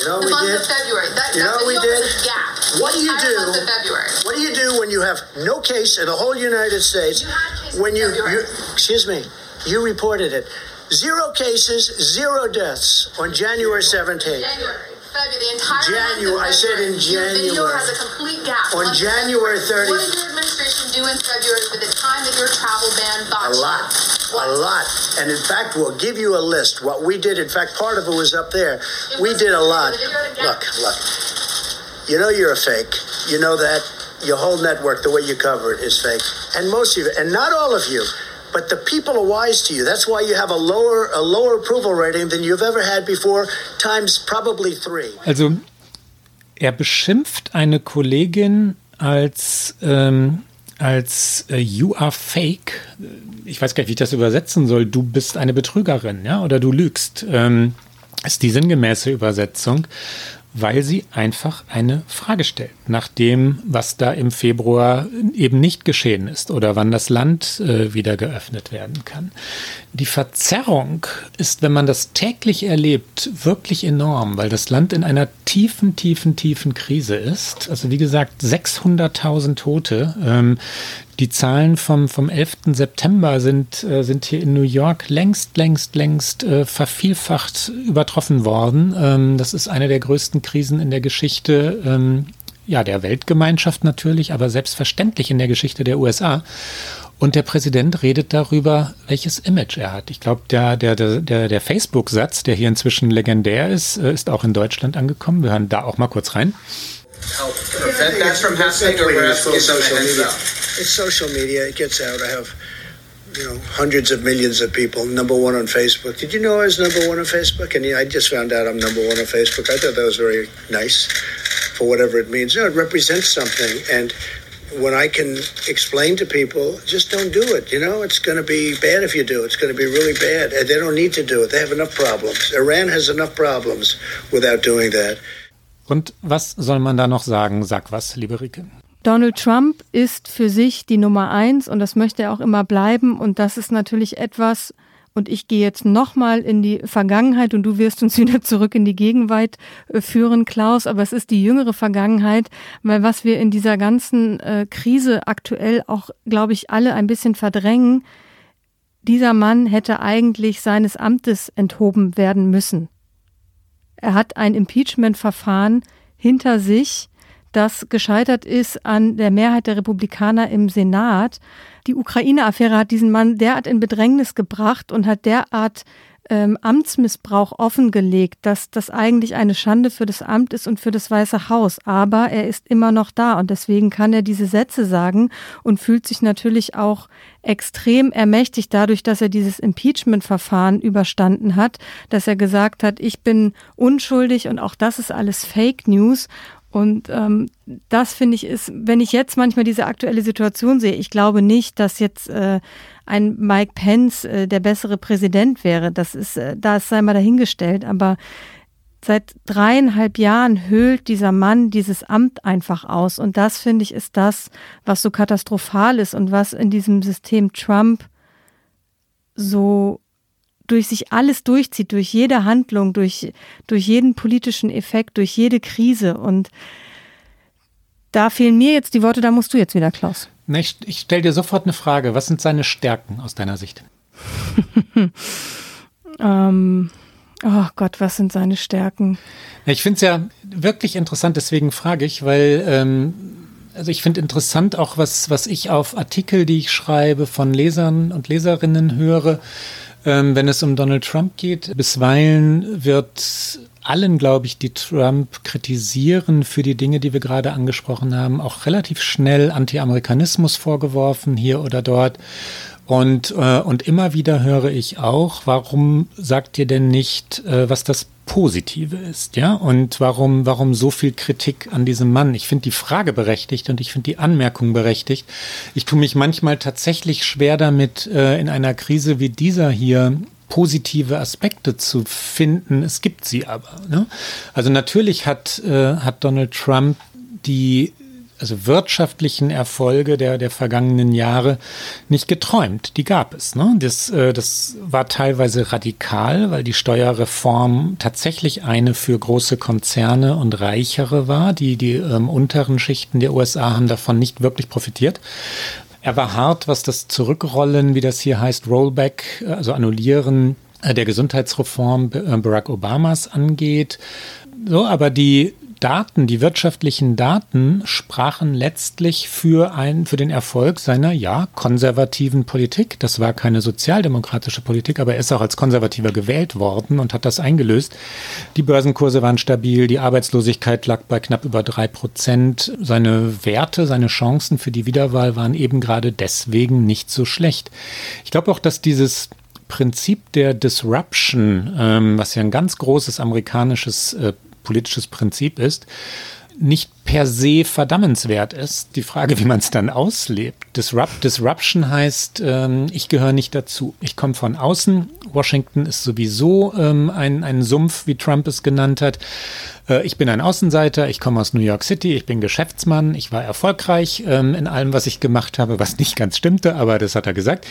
[SPEAKER 4] You know
[SPEAKER 8] the
[SPEAKER 4] we
[SPEAKER 8] month
[SPEAKER 4] did.
[SPEAKER 8] of February. That,
[SPEAKER 4] you know we did.
[SPEAKER 8] Gap.
[SPEAKER 4] What do you do?
[SPEAKER 8] February.
[SPEAKER 4] What do you do when you have no case in the whole United States?
[SPEAKER 8] You
[SPEAKER 4] when you, you excuse me, you reported it. Zero cases, zero deaths on January 17th.
[SPEAKER 8] January. February, the entire
[SPEAKER 4] January, I said in
[SPEAKER 8] February. Your video
[SPEAKER 4] January.
[SPEAKER 8] has a complete gap.
[SPEAKER 4] On January 30th.
[SPEAKER 8] What did your administration do in February with the time that your travel ban bought
[SPEAKER 4] A lot.
[SPEAKER 8] What?
[SPEAKER 4] A lot. And in fact, we'll give you a list. What we did, in fact, part of it was up there.
[SPEAKER 8] It
[SPEAKER 4] We did a lot.
[SPEAKER 8] the video had a gap.
[SPEAKER 4] Look, look. You know you're a fake. You know that. Your whole network, the way you cover it, is fake. And most of you, and not all of you, but the people are wise to you. That's why you have a lower a lower approval rating than you've ever had before, times probably three.
[SPEAKER 3] Also er beschimpft eine Kollegin als, ähm, als äh, You are fake. Ich weiß gar nicht, wie ich das übersetzen soll. Du bist eine Betrügerin, ja, oder du lügst. Ähm, ist die sinngemäße Übersetzung, weil sie einfach eine Frage stellt nach dem, was da im Februar eben nicht geschehen ist oder wann das Land äh, wieder geöffnet werden kann. Die Verzerrung ist, wenn man das täglich erlebt, wirklich enorm, weil das Land in einer tiefen, tiefen, tiefen Krise ist. Also wie gesagt, 600.000 Tote. Ähm, die Zahlen vom, vom 11. September sind, äh, sind hier in New York längst, längst, längst äh, vervielfacht übertroffen worden. Ähm, das ist eine der größten Krisen in der Geschichte ähm, ja, der Weltgemeinschaft natürlich, aber selbstverständlich in der Geschichte der USA. Und der Präsident redet darüber, welches Image er hat. Ich glaube, der, der, der, der Facebook-Satz, der hier inzwischen legendär ist, äh, ist auch in Deutschland angekommen. Wir hören da auch mal kurz rein.
[SPEAKER 4] It's social media. It gets out. I have you know, hundreds of millions of people, number one on Facebook. Did you know I was number one on Facebook? And I just found out I'm number one on Facebook. I thought that was very nice for whatever it means. You know, it represents something. And when I can explain to people, just don't do it. You know, it's going to be bad if you do. It's going to be really bad. And they don't need to do it. They have enough problems. Iran has enough problems without doing that.
[SPEAKER 3] Und was soll man da noch sagen? Sag was, liebe Rike.
[SPEAKER 2] Donald Trump ist für sich die Nummer eins und das möchte er auch immer bleiben. Und das ist natürlich etwas, und ich gehe jetzt nochmal in die Vergangenheit und du wirst uns wieder zurück in die Gegenwart äh, führen, Klaus. Aber es ist die jüngere Vergangenheit, weil was wir in dieser ganzen äh, Krise aktuell auch, glaube ich, alle ein bisschen verdrängen, dieser Mann hätte eigentlich seines Amtes enthoben werden müssen. Er hat ein Impeachment-Verfahren hinter sich, das gescheitert ist an der Mehrheit der Republikaner im Senat. Die Ukraine-Affäre hat diesen Mann derart in Bedrängnis gebracht und hat derart ähm, Amtsmissbrauch offengelegt, dass das eigentlich eine Schande für das Amt ist und für das Weiße Haus. Aber er ist immer noch da und deswegen kann er diese Sätze sagen und fühlt sich natürlich auch extrem ermächtigt dadurch, dass er dieses Impeachment-Verfahren überstanden hat, dass er gesagt hat, ich bin unschuldig und auch das ist alles Fake News. Und ähm, das finde ich ist, wenn ich jetzt manchmal diese aktuelle Situation sehe, ich glaube nicht, dass jetzt äh, ein Mike Pence äh, der bessere Präsident wäre. Das ist, äh, da sei mal dahingestellt. Aber seit dreieinhalb Jahren höhlt dieser Mann dieses Amt einfach aus. Und das finde ich ist das, was so katastrophal ist und was in diesem System Trump so durch sich alles durchzieht, durch jede Handlung, durch, durch jeden politischen Effekt, durch jede Krise. Und da fehlen mir jetzt die Worte, da musst du jetzt wieder, Klaus.
[SPEAKER 3] Na, ich ich stelle dir sofort eine Frage. Was sind seine Stärken aus deiner Sicht?
[SPEAKER 2] ähm, oh Gott, was sind seine Stärken?
[SPEAKER 3] Ich finde es ja wirklich interessant, deswegen frage ich, weil ähm, also ich finde interessant auch, was, was ich auf Artikel, die ich schreibe, von Lesern und Leserinnen höre ähm, wenn es um Donald Trump geht. Bisweilen wird allen, glaube ich, die Trump kritisieren für die Dinge, die wir gerade angesprochen haben, auch relativ schnell Anti-Amerikanismus vorgeworfen, hier oder dort. Und, äh, und immer wieder höre ich auch, warum sagt ihr denn nicht, äh, was das Positive ist, ja? Und warum, warum so viel Kritik an diesem Mann? Ich finde die Frage berechtigt und ich finde die Anmerkung berechtigt. Ich tue mich manchmal tatsächlich schwer damit, äh, in einer Krise wie dieser hier positive Aspekte zu finden. Es gibt sie aber. Ne? Also natürlich hat, äh, hat Donald Trump die also wirtschaftlichen Erfolge der, der vergangenen Jahre nicht geträumt. Die gab es. Ne? Das, äh, das war teilweise radikal, weil die Steuerreform tatsächlich eine für große Konzerne und Reichere war. Die, die ähm, unteren Schichten der USA haben davon nicht wirklich profitiert. Er war hart, was das Zurückrollen, wie das hier heißt, Rollback, also Annullieren äh, der Gesundheitsreform äh, Barack Obamas angeht. So, aber die, Daten, die wirtschaftlichen Daten sprachen letztlich für ein, für den Erfolg seiner, ja, konservativen Politik. Das war keine sozialdemokratische Politik, aber er ist auch als Konservativer gewählt worden und hat das eingelöst. Die Börsenkurse waren stabil, die Arbeitslosigkeit lag bei knapp über drei Prozent. Seine Werte, seine Chancen für die Wiederwahl waren eben gerade deswegen nicht so schlecht. Ich glaube auch, dass dieses Prinzip der Disruption, ähm, was ja ein ganz großes amerikanisches äh, politisches Prinzip ist, nicht per se verdammenswert ist. Die Frage, wie man es dann auslebt. Disrupt, Disruption heißt, ähm, ich gehöre nicht dazu. Ich komme von außen. Washington ist sowieso ähm, ein, ein Sumpf, wie Trump es genannt hat. Äh, ich bin ein Außenseiter, ich komme aus New York City, ich bin Geschäftsmann, ich war erfolgreich ähm, in allem, was ich gemacht habe, was nicht ganz stimmte, aber das hat er gesagt.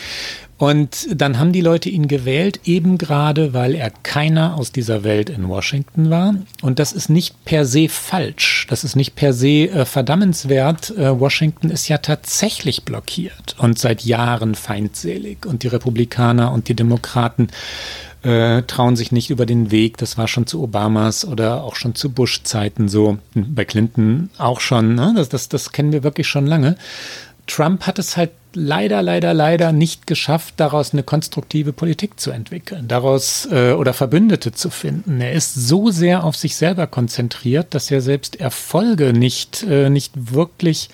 [SPEAKER 3] Und dann haben die Leute ihn gewählt, eben gerade, weil er keiner aus dieser Welt in Washington war. Und das ist nicht per se falsch. Das ist nicht per se äh, verdammenswert. Äh, Washington ist ja tatsächlich blockiert und seit Jahren feindselig. Und die Republikaner und die Demokraten äh, trauen sich nicht über den Weg. Das war schon zu Obamas oder auch schon zu Bush-Zeiten so. Bei Clinton auch schon. Ne? Das, das, das kennen wir wirklich schon lange. Trump hat es halt leider, leider, leider nicht geschafft, daraus eine konstruktive Politik zu entwickeln, daraus äh, oder Verbündete zu finden. Er ist so sehr auf sich selber konzentriert, dass er selbst Erfolge nicht, äh, nicht wirklich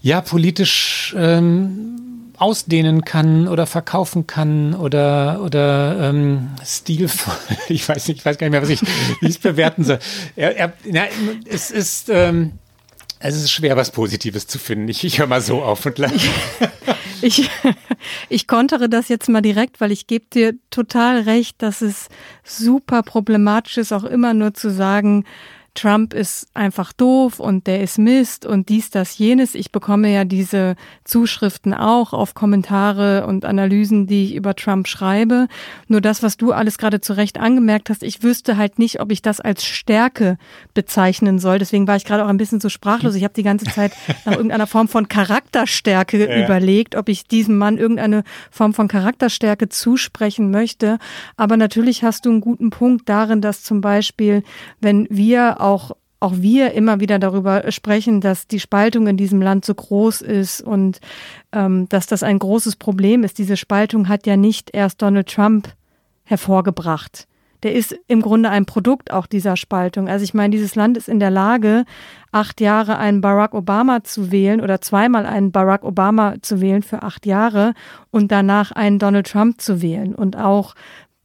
[SPEAKER 3] ja politisch ähm, ausdehnen kann oder verkaufen kann oder oder ähm, stilvoll. Ich weiß nicht, ich weiß gar nicht mehr, was ich wie es bewerten soll. Er, er, na, es ist ähm, es ist schwer, was Positives zu finden. Ich, ich höre mal so auf und
[SPEAKER 2] ich, ich, ich kontere das jetzt mal direkt, weil ich gebe dir total recht, dass es super problematisch ist, auch immer nur zu sagen, Trump ist einfach doof und der ist Mist und dies, das, jenes. Ich bekomme ja diese Zuschriften auch auf Kommentare und Analysen, die ich über Trump schreibe. Nur das, was du alles gerade zu Recht angemerkt hast, ich wüsste halt nicht, ob ich das als Stärke bezeichnen soll. Deswegen war ich gerade auch ein bisschen so sprachlos. Ich habe die ganze Zeit nach irgendeiner Form von Charakterstärke ja. überlegt, ob ich diesem Mann irgendeine Form von Charakterstärke zusprechen möchte. Aber natürlich hast du einen guten Punkt darin, dass zum Beispiel, wenn wir auch auch wir immer wieder darüber sprechen, dass die Spaltung in diesem Land so groß ist und ähm, dass das ein großes Problem ist. Diese Spaltung hat ja nicht erst Donald Trump hervorgebracht. Der ist im Grunde ein Produkt auch dieser Spaltung. Also ich meine, dieses Land ist in der Lage, acht Jahre einen Barack Obama zu wählen oder zweimal einen Barack Obama zu wählen für acht Jahre und danach einen Donald Trump zu wählen. Und auch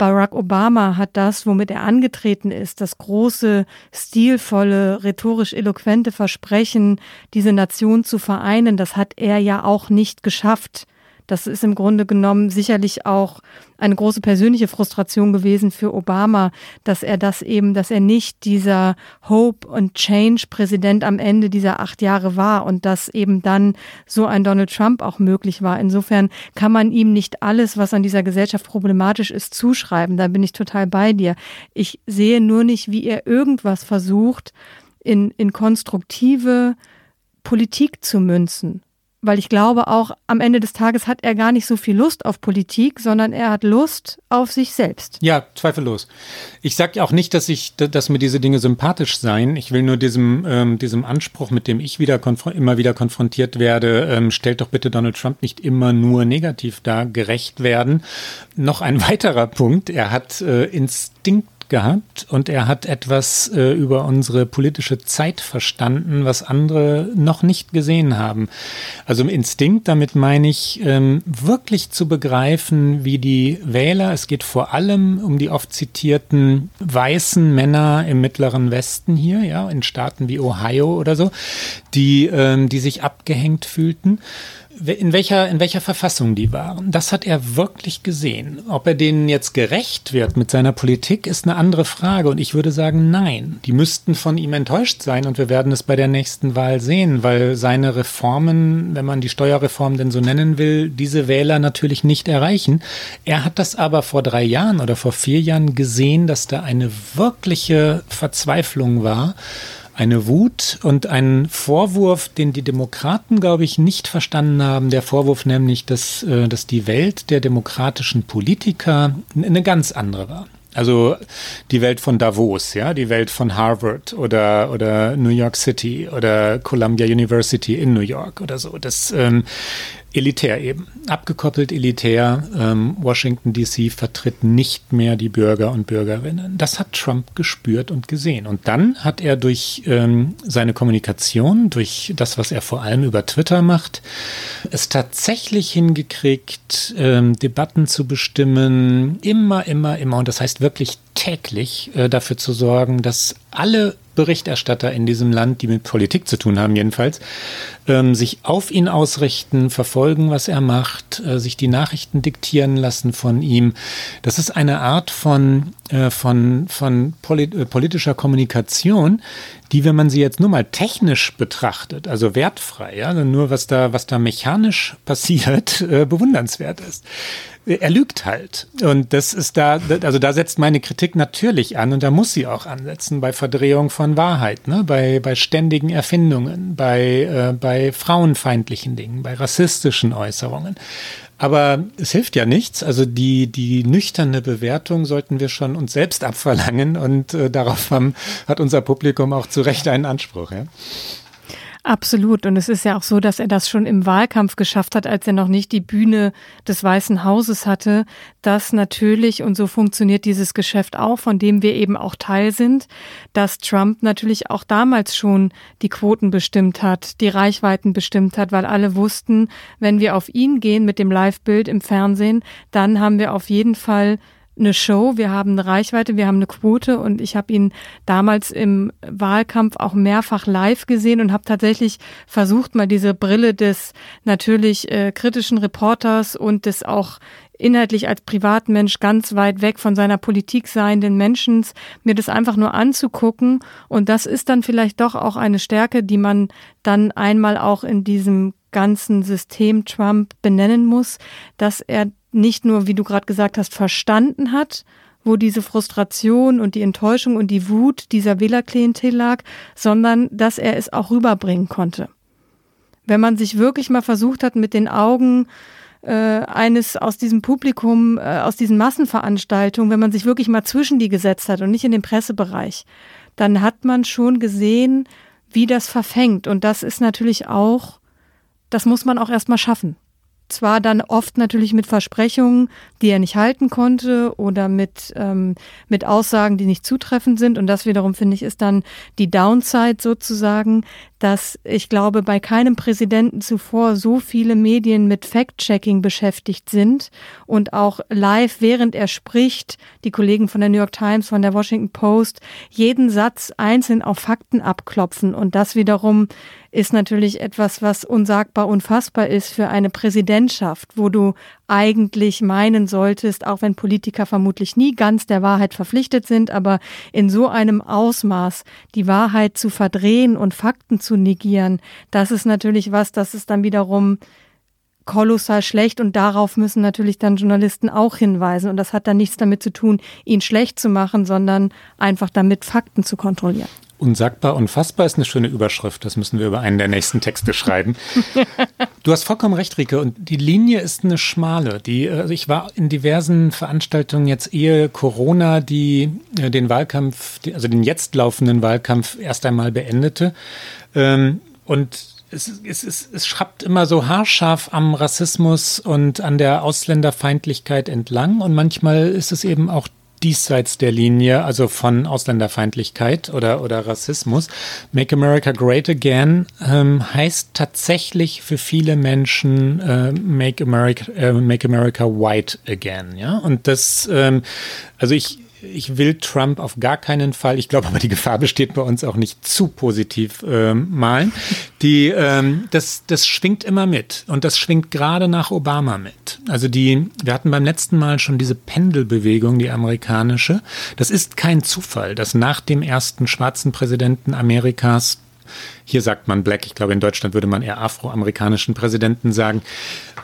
[SPEAKER 2] Barack Obama hat das, womit er angetreten ist, das große, stilvolle, rhetorisch eloquente Versprechen, diese Nation zu vereinen, das hat er ja auch nicht geschafft. Das ist im Grunde genommen sicherlich auch eine große persönliche Frustration gewesen für Obama, dass er das eben, dass er nicht dieser Hope und Change Präsident am Ende dieser acht Jahre war und dass eben dann so ein Donald Trump auch möglich war. Insofern kann man ihm nicht alles, was an dieser Gesellschaft problematisch ist, zuschreiben. Da bin ich total bei dir. Ich sehe nur nicht, wie er irgendwas versucht, in, in konstruktive Politik zu münzen weil ich glaube auch am Ende des Tages hat er gar nicht so viel Lust auf Politik, sondern er hat Lust auf sich selbst.
[SPEAKER 3] Ja, zweifellos. Ich sage auch nicht, dass ich, dass mir diese Dinge sympathisch seien. Ich will nur diesem, ähm, diesem Anspruch, mit dem ich wieder immer wieder konfrontiert werde, ähm, stellt doch bitte Donald Trump nicht immer nur negativ dar, gerecht werden. Noch ein weiterer Punkt. Er hat äh, Instinkt gehabt und er hat etwas äh, über unsere politische Zeit verstanden, was andere noch nicht gesehen haben. Also im Instinkt, damit meine ich ähm, wirklich zu begreifen, wie die Wähler, es geht vor allem um die oft zitierten weißen Männer im mittleren Westen hier, ja, in Staaten wie Ohio oder so, die, ähm, die sich abgehängt fühlten in welcher, in welcher Verfassung die waren. Das hat er wirklich gesehen. Ob er denen jetzt gerecht wird mit seiner Politik, ist eine andere Frage. Und ich würde sagen, nein. Die müssten von ihm enttäuscht sein und wir werden es bei der nächsten Wahl sehen, weil seine Reformen, wenn man die Steuerreform denn so nennen will, diese Wähler natürlich nicht erreichen. Er hat das aber vor drei Jahren oder vor vier Jahren gesehen, dass da eine wirkliche Verzweiflung war eine Wut und ein Vorwurf, den die Demokraten, glaube ich, nicht verstanden haben. Der Vorwurf nämlich, dass, äh, dass die Welt der demokratischen Politiker eine ganz andere war. Also die Welt von Davos, ja, die Welt von Harvard oder, oder New York City oder Columbia University in New York oder so. Das, ähm, elitär eben. Abgekoppelt elitär. Ähm, Washington DC vertritt nicht mehr die Bürger und Bürgerinnen. Das hat Trump gespürt und gesehen. Und dann hat er durch ähm, seine Kommunikation, durch das, was er vor allem über Twitter macht, es tatsächlich hingekriegt, ähm, Debatten zu bestimmen, immer, immer, immer, und das heißt wirklich täglich äh, dafür zu sorgen, dass alle Berichterstatter in diesem Land, die mit Politik zu tun haben jedenfalls, ähm, sich auf ihn ausrichten, verfolgen, was er macht, äh, sich die Nachrichten diktieren lassen von ihm. Das ist eine Art von, äh, von, von polit äh, politischer Kommunikation, die, wenn man sie jetzt nur mal technisch betrachtet, also wertfrei, ja, nur was da, was da mechanisch passiert, äh, bewundernswert ist. Er lügt halt. Und das ist da, also da setzt meine Kritik natürlich an und da muss sie auch ansetzen bei Verdrehung von Wahrheit, ne? bei, bei ständigen Erfindungen, bei, äh, bei frauenfeindlichen Dingen, bei rassistischen Äußerungen. Aber es hilft ja nichts. Also die, die nüchterne Bewertung sollten wir schon uns selbst abverlangen und äh, darauf haben, hat unser Publikum auch zu Recht einen Anspruch. Ja?
[SPEAKER 2] Absolut. Und es ist ja auch so, dass er das schon im Wahlkampf geschafft hat, als er noch nicht die Bühne des Weißen Hauses hatte. Dass natürlich, und so funktioniert dieses Geschäft auch, von dem wir eben auch Teil sind, dass Trump natürlich auch damals schon die Quoten bestimmt hat, die Reichweiten bestimmt hat, weil alle wussten, wenn wir auf ihn gehen mit dem Live-Bild im Fernsehen, dann haben wir auf jeden Fall eine Show, wir haben eine Reichweite, wir haben eine Quote und ich habe ihn damals im Wahlkampf auch mehrfach live gesehen und habe tatsächlich versucht, mal diese Brille des natürlich äh, kritischen Reporters und des auch inhaltlich als Privatmensch ganz weit weg von seiner Politik seienden Menschen, mir das einfach nur anzugucken. Und das ist dann vielleicht doch auch eine Stärke, die man dann einmal auch in diesem ganzen System Trump benennen muss, dass er nicht nur, wie du gerade gesagt hast, verstanden hat, wo diese Frustration und die Enttäuschung und die Wut dieser Wählerklientel lag, sondern dass er es auch rüberbringen konnte. Wenn man sich wirklich mal versucht hat, mit den Augen äh, eines aus diesem Publikum, äh, aus diesen Massenveranstaltungen, wenn man sich wirklich mal zwischen die gesetzt hat und nicht in den Pressebereich, dann hat man schon gesehen, wie das verfängt. Und das ist natürlich auch, das muss man auch erstmal schaffen zwar dann oft natürlich mit Versprechungen, die er nicht halten konnte oder mit, ähm, mit Aussagen, die nicht zutreffend sind. Und das wiederum, finde ich, ist dann die Downside sozusagen, dass ich glaube, bei keinem Präsidenten zuvor so viele Medien mit Fact-Checking beschäftigt sind und auch live, während er spricht, die Kollegen von der New York Times, von der Washington Post, jeden Satz einzeln auf Fakten abklopfen. Und das wiederum ist natürlich etwas, was unsagbar unfassbar ist für eine Präsidentschaft, wo du eigentlich meinen solltest, auch wenn Politiker vermutlich nie ganz der Wahrheit verpflichtet sind, aber in so einem Ausmaß die Wahrheit zu verdrehen und Fakten zu negieren, das ist natürlich was, das ist dann wiederum kolossal schlecht und darauf müssen natürlich dann Journalisten auch hinweisen. Und das hat dann nichts damit zu tun, ihn schlecht zu machen, sondern einfach damit Fakten zu kontrollieren.
[SPEAKER 3] Unsagbar, unfassbar ist eine schöne Überschrift. Das müssen wir über einen der nächsten Texte schreiben. du hast vollkommen recht, Rike. Und die Linie ist eine schmale. Die, also ich war in diversen Veranstaltungen jetzt ehe Corona, die äh, den Wahlkampf, also den jetzt laufenden Wahlkampf erst einmal beendete. Ähm, und es, es, es, es schrappt immer so haarscharf am Rassismus und an der Ausländerfeindlichkeit entlang. Und manchmal ist es eben auch diesseits der Linie, also von Ausländerfeindlichkeit oder, oder Rassismus. Make America Great Again ähm, heißt tatsächlich für viele Menschen äh, Make America, äh, Make America White Again. Ja, und das, ähm, also ich, ich will Trump auf gar keinen Fall, ich glaube aber die Gefahr besteht bei uns auch nicht zu positiv ähm, malen. Die, ähm, das, das schwingt immer mit und das schwingt gerade nach Obama mit. Also die, wir hatten beim letzten Mal schon diese Pendelbewegung, die amerikanische. Das ist kein Zufall, dass nach dem ersten schwarzen Präsidenten Amerikas hier sagt man Black, ich glaube in Deutschland würde man eher afroamerikanischen Präsidenten sagen,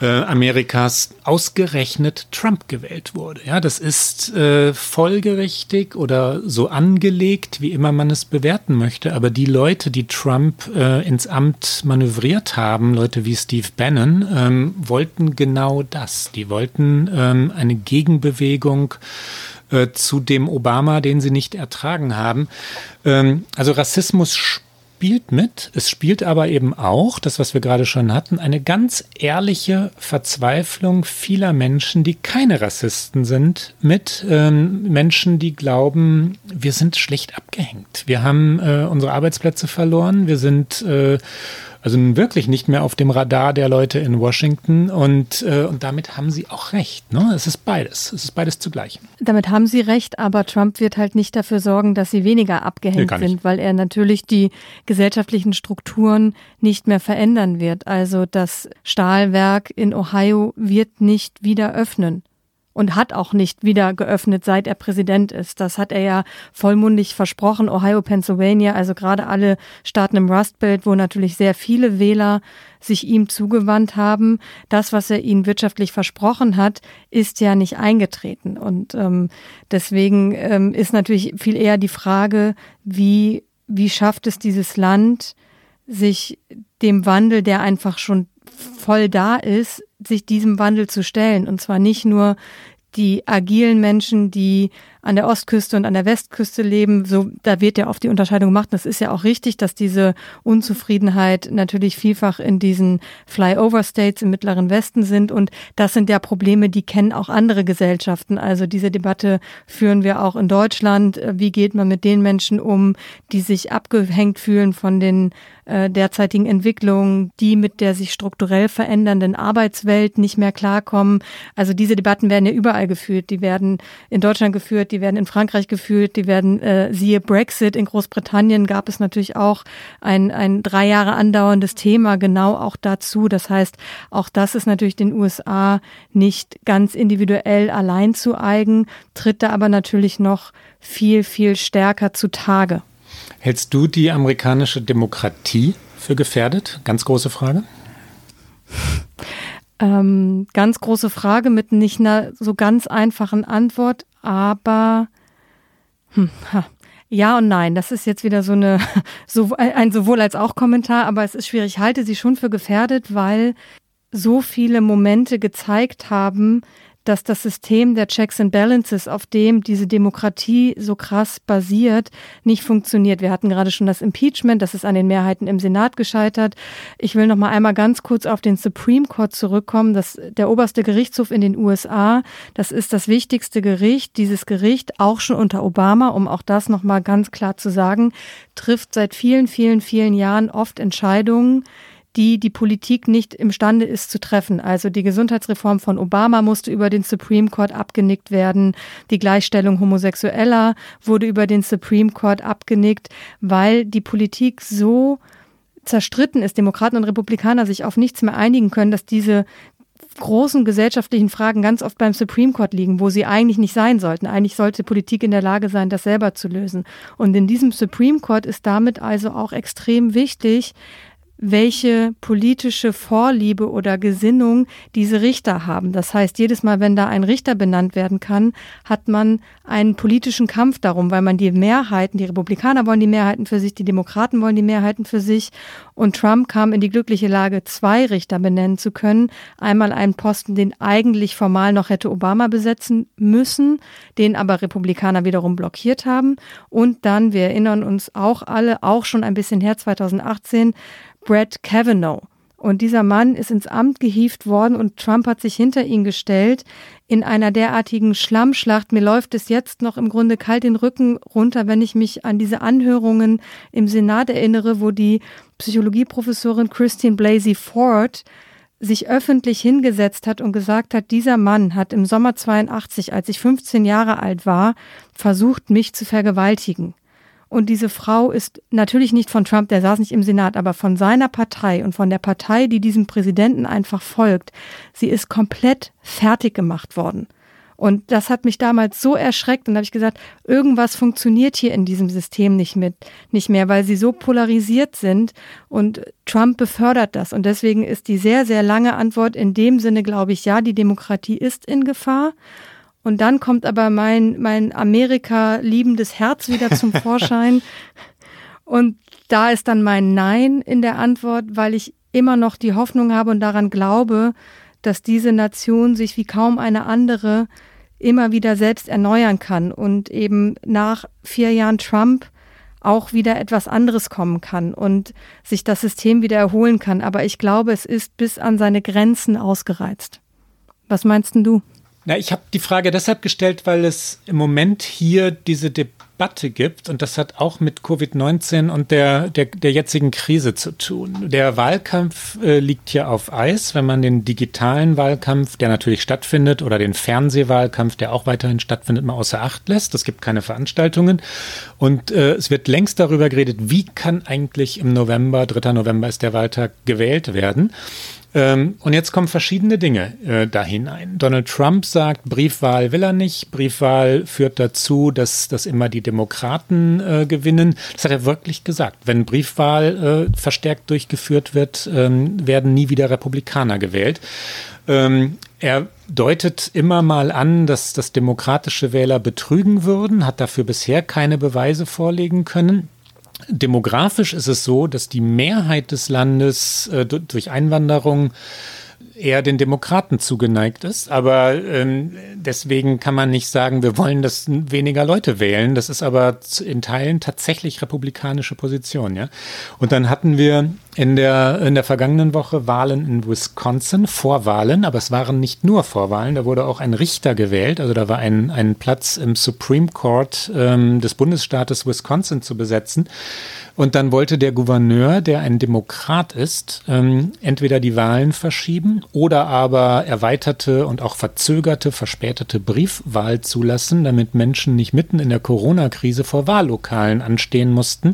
[SPEAKER 3] äh, Amerikas ausgerechnet Trump gewählt wurde. Ja, das ist äh, folgerichtig oder so angelegt, wie immer man es bewerten möchte. Aber die Leute, die Trump äh, ins Amt manövriert haben, Leute wie Steve Bannon, ähm, wollten genau das. Die wollten ähm, eine Gegenbewegung äh, zu dem Obama, den sie nicht ertragen haben. Ähm, also Rassismus spielt mit. Es spielt aber eben auch, das, was wir gerade schon hatten, eine ganz ehrliche Verzweiflung vieler Menschen, die keine Rassisten sind, mit ähm, Menschen, die glauben, wir sind schlecht abgehängt. Wir haben äh, unsere Arbeitsplätze verloren. Wir sind äh, also wirklich nicht mehr auf dem Radar der Leute in Washington und, äh, und damit haben sie auch recht. Ne? Es ist beides. Es ist beides zugleich.
[SPEAKER 2] Damit haben sie recht, aber Trump wird halt nicht dafür sorgen, dass sie weniger abgehängt nee, sind, weil er natürlich die gesellschaftlichen Strukturen nicht mehr verändern wird. Also das Stahlwerk in Ohio wird nicht wieder öffnen. Und hat auch nicht wieder geöffnet, seit er Präsident ist. Das hat er ja vollmundig versprochen. Ohio, Pennsylvania, also gerade alle Staaten im Rust Belt, wo natürlich sehr viele Wähler sich ihm zugewandt haben. Das, was er ihnen wirtschaftlich versprochen hat, ist ja nicht eingetreten. Und ähm, deswegen ähm, ist natürlich viel eher die Frage, wie, wie schafft es dieses Land, sich dem Wandel, der einfach schon voll da ist, sich diesem Wandel zu stellen. Und zwar nicht nur die agilen Menschen, die an der Ostküste und an der Westküste leben, so, da wird ja oft die Unterscheidung gemacht. Das ist ja auch richtig, dass diese Unzufriedenheit natürlich vielfach in diesen Flyover States im Mittleren Westen sind. Und das sind ja Probleme, die kennen auch andere Gesellschaften. Also diese Debatte führen wir auch in Deutschland. Wie geht man mit den Menschen um, die sich abgehängt fühlen von den äh, derzeitigen Entwicklungen, die mit der sich strukturell verändernden Arbeitswelt nicht mehr klarkommen. Also diese Debatten werden ja überall geführt. Die werden in Deutschland geführt, die werden in Frankreich geführt, die werden, äh, siehe Brexit, in Großbritannien gab es natürlich auch ein, ein drei Jahre andauerndes Thema genau auch dazu. Das heißt, auch das ist natürlich den USA nicht ganz individuell allein zu eigen, tritt da aber natürlich noch viel, viel stärker zutage.
[SPEAKER 3] Hältst du die amerikanische Demokratie für gefährdet? Ganz große Frage.
[SPEAKER 2] Ähm, ganz große Frage mit nicht einer so ganz einfachen Antwort, aber hm, ja und nein. Das ist jetzt wieder so eine so ein sowohl als auch Kommentar, aber es ist schwierig. Ich halte sie schon für gefährdet, weil so viele Momente gezeigt haben, dass das System der Checks and Balances, auf dem diese Demokratie so krass basiert, nicht funktioniert. Wir hatten gerade schon das Impeachment, das ist an den Mehrheiten im Senat gescheitert. Ich will noch mal einmal ganz kurz auf den Supreme Court zurückkommen. Das, der oberste Gerichtshof in den USA, das ist das wichtigste Gericht. Dieses Gericht, auch schon unter Obama, um auch das noch mal ganz klar zu sagen, trifft seit vielen, vielen, vielen Jahren oft Entscheidungen, die die Politik nicht imstande ist zu treffen. Also die Gesundheitsreform von Obama musste über den Supreme Court abgenickt werden. Die Gleichstellung Homosexueller wurde über den Supreme Court abgenickt, weil die Politik so zerstritten ist, Demokraten und Republikaner sich auf nichts mehr einigen können, dass diese großen gesellschaftlichen Fragen ganz oft beim Supreme Court liegen, wo sie eigentlich nicht sein sollten. Eigentlich sollte Politik in der Lage sein, das selber zu lösen. Und in diesem Supreme Court ist damit also auch extrem wichtig, welche politische Vorliebe oder Gesinnung diese Richter haben. Das heißt, jedes Mal, wenn da ein Richter benannt werden kann, hat man einen politischen Kampf darum, weil man die Mehrheiten, die Republikaner wollen die Mehrheiten für sich, die Demokraten wollen die Mehrheiten für sich. Und Trump kam in die glückliche Lage, zwei Richter benennen zu können. Einmal einen Posten, den eigentlich formal noch hätte Obama besetzen müssen, den aber Republikaner wiederum blockiert haben. Und dann, wir erinnern uns auch alle, auch schon ein bisschen her, 2018, Brett Kavanaugh. Und dieser Mann ist ins Amt gehievt worden und Trump hat sich hinter ihn gestellt in einer derartigen Schlammschlacht. Mir läuft es jetzt noch im Grunde kalt den Rücken runter, wenn ich mich an diese Anhörungen im Senat erinnere, wo die Psychologieprofessorin Christine Blasey Ford sich öffentlich hingesetzt hat und gesagt hat, dieser Mann hat im Sommer 82, als ich 15 Jahre alt war, versucht, mich zu vergewaltigen. Und diese Frau ist natürlich nicht von Trump, der saß nicht im Senat, aber von seiner Partei und von der Partei, die diesem Präsidenten einfach folgt. Sie ist komplett fertig gemacht worden. Und das hat mich damals so erschreckt und da habe ich gesagt, irgendwas funktioniert hier in diesem System nicht mit, nicht mehr, weil sie so polarisiert sind und Trump befördert das. Und deswegen ist die sehr, sehr lange Antwort in dem Sinne, glaube ich, ja, die Demokratie ist in Gefahr. Und dann kommt aber mein, mein Amerika-liebendes Herz wieder zum Vorschein. und da ist dann mein Nein in der Antwort, weil ich immer noch die Hoffnung habe und daran glaube, dass diese Nation sich wie kaum eine andere immer wieder selbst erneuern kann und eben nach vier Jahren Trump auch wieder etwas anderes kommen kann und sich das System wieder erholen kann. Aber ich glaube, es ist bis an seine Grenzen ausgereizt. Was meinst denn du?
[SPEAKER 3] Na, ich habe die Frage deshalb gestellt, weil es im Moment hier diese Debatte gibt und das hat auch mit Covid-19 und der, der, der jetzigen Krise zu tun. Der Wahlkampf äh, liegt hier auf Eis, wenn man den digitalen Wahlkampf, der natürlich stattfindet, oder den Fernsehwahlkampf, der auch weiterhin stattfindet, mal außer Acht lässt. Es gibt keine Veranstaltungen und äh, es wird längst darüber geredet, wie kann eigentlich im November, 3. November ist der Wahltag, gewählt werden. Ähm, und jetzt kommen verschiedene Dinge äh, da hinein. Donald Trump sagt, Briefwahl will er nicht. Briefwahl führt dazu, dass, dass immer die Demokraten äh, gewinnen. Das hat er wirklich gesagt. Wenn Briefwahl äh, verstärkt durchgeführt wird, ähm, werden nie wieder Republikaner gewählt. Ähm, er deutet immer mal an, dass, dass demokratische Wähler betrügen würden, hat dafür bisher keine Beweise vorlegen können. Demografisch ist es so, dass die Mehrheit des Landes äh, durch Einwanderung eher den Demokraten zugeneigt ist. Aber ähm, deswegen kann man nicht sagen, wir wollen, dass weniger Leute wählen. Das ist aber in Teilen tatsächlich republikanische Position. Ja? Und dann hatten wir in der, in der vergangenen Woche Wahlen in Wisconsin, Vorwahlen, aber es waren nicht nur Vorwahlen, da wurde auch ein Richter gewählt, also da war ein, ein Platz im Supreme Court ähm, des Bundesstaates Wisconsin zu besetzen. Und dann wollte der Gouverneur, der ein Demokrat ist, ähm, entweder die Wahlen verschieben oder aber erweiterte und auch verzögerte, verspätete Briefwahl zulassen, damit Menschen nicht mitten in der Corona-Krise vor Wahllokalen anstehen mussten.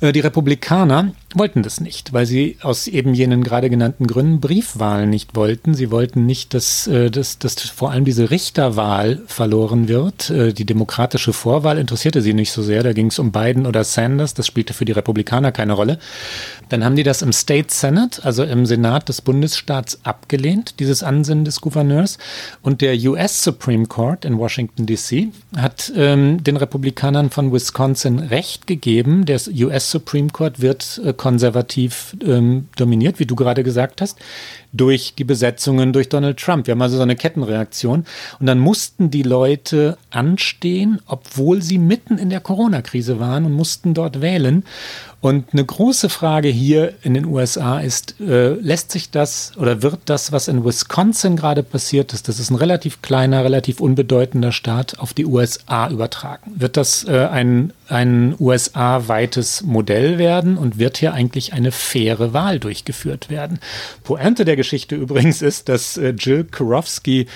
[SPEAKER 3] Äh, die Republikaner wollten das nicht, weil sie aus eben jenen gerade genannten Gründen Briefwahlen nicht wollten. Sie wollten nicht, dass, äh, dass, dass vor allem diese Richterwahl verloren wird. Äh, die demokratische Vorwahl interessierte sie nicht so sehr. Da ging es um Biden oder Sanders. Das spielte für die Republikaner keine Rolle. Dann haben die das im State Senate, also im Senat des Bundesstaats, abgelehnt, dieses Ansinnen des Gouverneurs. Und der US Supreme Court in Washington, D.C. hat ähm, den Republikanern von Wisconsin Recht gegeben. Der US Supreme Court wird äh, konservativ ähm, dominiert, wie du gerade gesagt hast, durch die Besetzungen durch Donald Trump. Wir haben also so eine Kettenreaktion. Und dann mussten die Leute anstehen, obwohl sie mitten in der Corona-Krise waren und mussten dort wählen. Und eine große Frage hier in den USA ist, äh, lässt sich das oder wird das, was in Wisconsin gerade passiert ist, das ist ein relativ kleiner, relativ unbedeutender Staat, auf die USA übertragen? Wird das äh, ein, ein USA-weites Modell werden und wird hier eigentlich eine faire Wahl durchgeführt werden? Pointe der Geschichte übrigens ist, dass äh, Jill Karofsky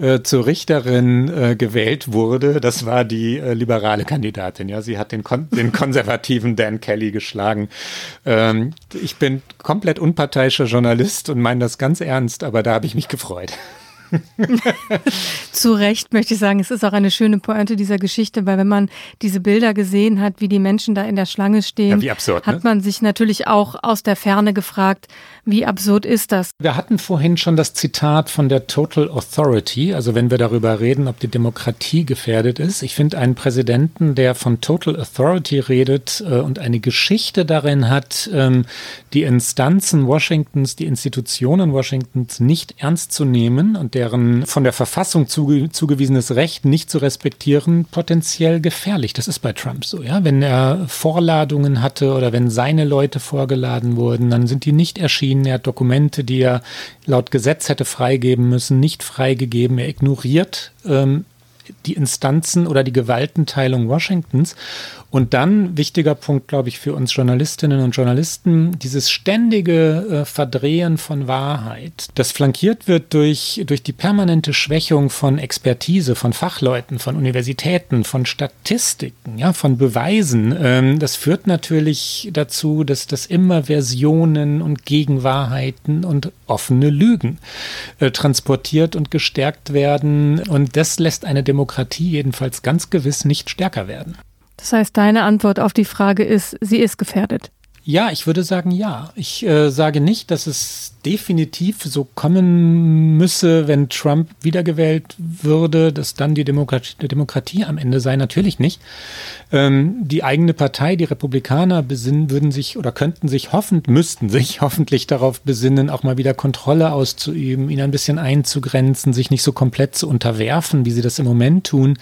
[SPEAKER 3] äh, zur Richterin äh, gewählt wurde, das war die äh, liberale Kandidatin. Ja, sie hat den, kon den konservativen Dan Kelly geschlagen. Ähm, ich bin komplett unparteiischer Journalist und meine das ganz ernst, aber da habe ich mich gefreut.
[SPEAKER 2] Zu Recht möchte ich sagen, es ist auch eine schöne Pointe dieser Geschichte, weil wenn man diese Bilder gesehen hat, wie die Menschen da in der Schlange stehen,
[SPEAKER 3] ja, absurd,
[SPEAKER 2] hat ne? man sich natürlich auch aus der Ferne gefragt, wie absurd ist das?
[SPEAKER 3] Wir hatten vorhin schon das Zitat von der Total Authority, also wenn wir darüber reden, ob die Demokratie gefährdet ist. Ich finde einen Präsidenten, der von Total Authority redet äh, und eine Geschichte darin hat, ähm, die Instanzen Washingtons, die Institutionen Washingtons nicht ernst zu nehmen und deren von der Verfassung zuge zugewiesenes Recht nicht zu respektieren, potenziell gefährlich. Das ist bei Trump so, ja. Wenn er Vorladungen hatte oder wenn seine Leute vorgeladen wurden, dann sind die nicht erschienen. Er hat Dokumente, die er laut Gesetz hätte freigeben müssen, nicht freigegeben. Er ignoriert ähm, die Instanzen oder die Gewaltenteilung Washingtons und dann, wichtiger Punkt, glaube ich, für uns Journalistinnen und Journalisten, dieses ständige äh, Verdrehen von Wahrheit, das flankiert wird durch, durch die permanente Schwächung von Expertise, von Fachleuten, von Universitäten, von Statistiken, ja, von Beweisen. Ähm, das führt natürlich dazu, dass das immer Versionen und Gegenwahrheiten und offene Lügen äh, transportiert und gestärkt werden. Und das lässt eine Demokratie jedenfalls ganz gewiss nicht stärker werden.
[SPEAKER 2] Das heißt, deine Antwort auf die Frage ist, sie ist gefährdet.
[SPEAKER 3] Ja, ich würde sagen ja. Ich äh, sage nicht, dass es definitiv so kommen müsse, wenn Trump wiedergewählt würde, dass dann die Demokratie, die Demokratie am Ende sei. Natürlich nicht. Ähm, die eigene Partei, die Republikaner, besinnen, würden sich oder könnten sich hoffend, müssten sich hoffentlich darauf besinnen, auch mal wieder Kontrolle auszuüben, ihn ein bisschen einzugrenzen, sich nicht so komplett zu unterwerfen, wie sie das im Moment tun.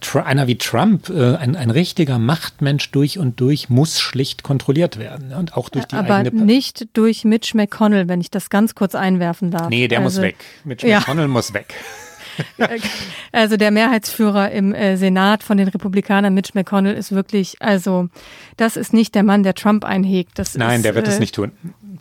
[SPEAKER 3] Tr einer wie Trump, äh, ein, ein richtiger Machtmensch durch und durch, muss schlicht kontrolliert werden. Und auch durch die
[SPEAKER 2] Aber
[SPEAKER 3] eigene
[SPEAKER 2] Aber nicht durch Mitch McConnell, wenn ich das ganz kurz einwerfen darf.
[SPEAKER 3] Nee, der also, muss weg. Mitch McConnell ja. muss weg.
[SPEAKER 2] Also der Mehrheitsführer im äh, Senat von den Republikanern, Mitch McConnell, ist wirklich, also das ist nicht der Mann, der Trump einhegt. Das
[SPEAKER 3] Nein,
[SPEAKER 2] ist,
[SPEAKER 3] der wird es äh, nicht tun.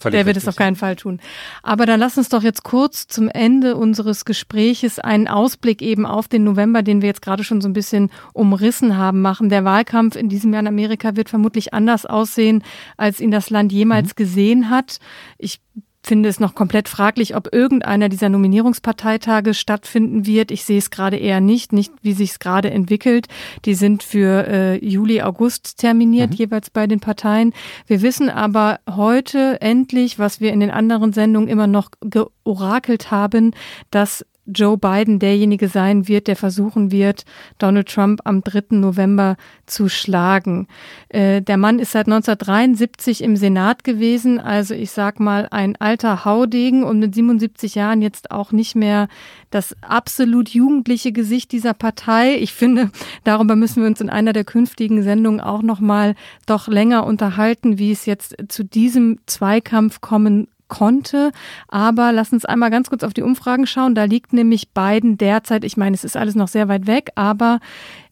[SPEAKER 2] Völlig der wird es auf keinen Fall tun. Aber dann lass uns doch jetzt kurz zum Ende unseres Gespräches einen Ausblick eben auf den November, den wir jetzt gerade schon so ein bisschen umrissen haben, machen. Der Wahlkampf in diesem Jahr in Amerika wird vermutlich anders aussehen, als ihn das Land jemals mhm. gesehen hat. Ich finde es noch komplett fraglich, ob irgendeiner dieser Nominierungsparteitage stattfinden wird. Ich sehe es gerade eher nicht, nicht wie sich es gerade entwickelt. Die sind für äh, Juli, August terminiert, mhm. jeweils bei den Parteien. Wir wissen aber heute endlich, was wir in den anderen Sendungen immer noch georakelt haben, dass Joe Biden derjenige sein wird, der versuchen wird, Donald Trump am 3. November zu schlagen. Äh, der Mann ist seit 1973 im Senat gewesen, also ich sag mal ein alter Haudegen und mit 77 Jahren jetzt auch nicht mehr das absolut jugendliche Gesicht dieser Partei. Ich finde, darüber müssen wir uns in einer der künftigen Sendungen auch noch mal doch länger unterhalten, wie es jetzt zu diesem Zweikampf kommen konnte. Aber lass uns einmal ganz kurz auf die Umfragen schauen. Da liegt nämlich Biden derzeit, ich meine, es ist alles noch sehr weit weg, aber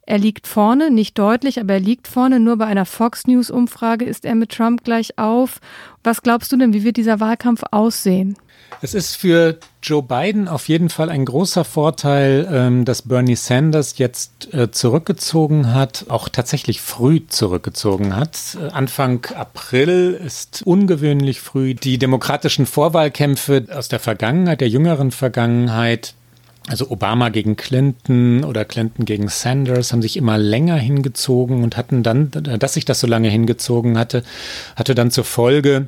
[SPEAKER 2] er liegt vorne, nicht deutlich, aber er liegt vorne. Nur bei einer Fox News Umfrage ist er mit Trump gleich auf. Was glaubst du denn, wie wird dieser Wahlkampf aussehen?
[SPEAKER 3] Es ist für Joe Biden auf jeden Fall ein großer Vorteil, ähm, dass Bernie Sanders jetzt äh, zurückgezogen hat, auch tatsächlich früh zurückgezogen hat. Äh, Anfang April ist ungewöhnlich früh. Die demokratischen Vorwahlkämpfe aus der Vergangenheit, der jüngeren Vergangenheit, also Obama gegen Clinton oder Clinton gegen Sanders haben sich immer länger hingezogen und hatten dann, dass sich das so lange hingezogen hatte, hatte dann zur Folge,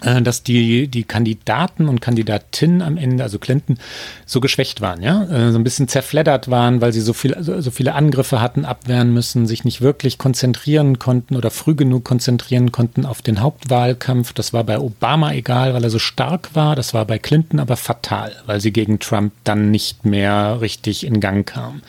[SPEAKER 3] dass die, die Kandidaten und Kandidatinnen am Ende, also Clinton, so geschwächt waren, ja, äh, so ein bisschen zerfleddert waren, weil sie so, viel, so viele Angriffe hatten abwehren müssen, sich nicht wirklich konzentrieren konnten oder früh genug konzentrieren konnten auf den Hauptwahlkampf. Das war bei Obama egal, weil er so stark war. Das war bei Clinton aber fatal, weil sie gegen Trump dann nicht mehr richtig in Gang kam.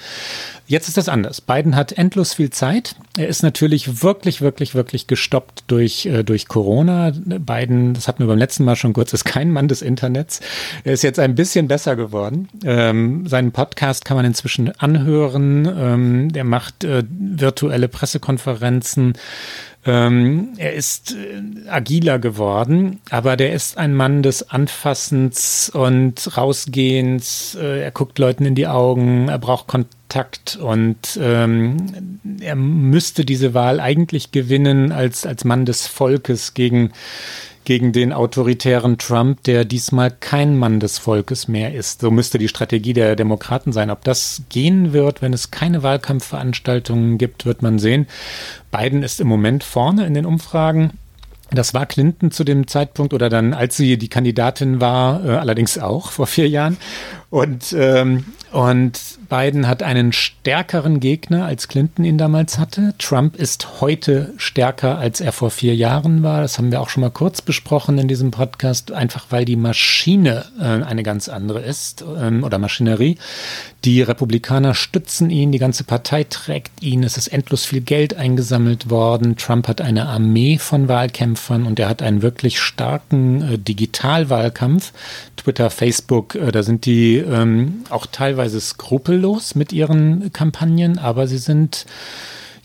[SPEAKER 3] Jetzt ist das anders. Biden hat endlos viel Zeit. Er ist natürlich wirklich, wirklich, wirklich gestoppt durch, äh, durch Corona. Biden, das hatten wir beim letzten Mal schon kurz, ist kein Mann des Internets. Er ist jetzt ein bisschen besser geworden. Ähm, seinen Podcast kann man inzwischen anhören. Ähm, er macht äh, virtuelle Pressekonferenzen. Ähm, er ist äh, agiler geworden, aber der ist ein Mann des Anfassens und Rausgehens. Äh, er guckt Leuten in die Augen, er braucht Kontakt und ähm, er müsste diese Wahl eigentlich gewinnen als, als Mann des Volkes gegen gegen den autoritären Trump, der diesmal kein Mann des Volkes mehr ist. So müsste die Strategie der Demokraten sein. Ob das gehen wird, wenn es keine Wahlkampfveranstaltungen gibt, wird man sehen. Biden ist im Moment vorne in den Umfragen. Das war Clinton zu dem Zeitpunkt oder dann, als sie die Kandidatin war, äh, allerdings auch vor vier Jahren. Und, ähm, und Biden hat einen stärkeren Gegner, als Clinton ihn damals hatte. Trump ist heute stärker, als er vor vier Jahren war. Das haben wir auch schon mal kurz besprochen in diesem Podcast, einfach weil die Maschine äh, eine ganz andere ist ähm, oder Maschinerie. Die Republikaner stützen ihn, die ganze Partei trägt ihn. Es ist endlos viel Geld eingesammelt worden. Trump hat eine Armee von Wahlkämpfern und er hat einen wirklich starken äh, Digitalwahlkampf. Twitter, Facebook, äh, da sind die ähm, auch teilweise skrupellos mit ihren Kampagnen, aber sie sind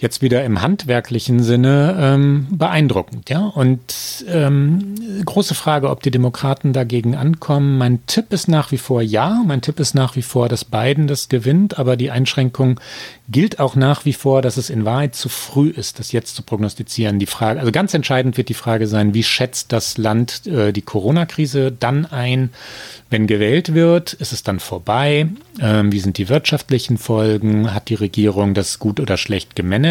[SPEAKER 3] jetzt wieder im handwerklichen Sinne ähm, beeindruckend. Ja? Und ähm, große Frage, ob die Demokraten dagegen ankommen. Mein Tipp ist nach wie vor ja. Mein Tipp ist nach wie vor, dass Biden das gewinnt, aber die Einschränkung gilt auch nach wie vor, dass es in Wahrheit zu früh ist, das jetzt zu prognostizieren. Die Frage, also ganz entscheidend wird die Frage sein, wie schätzt das Land äh, die Corona-Krise dann ein, wenn gewählt wird? Ist es dann vorbei? Ähm, wie sind die wirtschaftlichen Folgen? Hat die Regierung das gut oder schlecht gemanagt?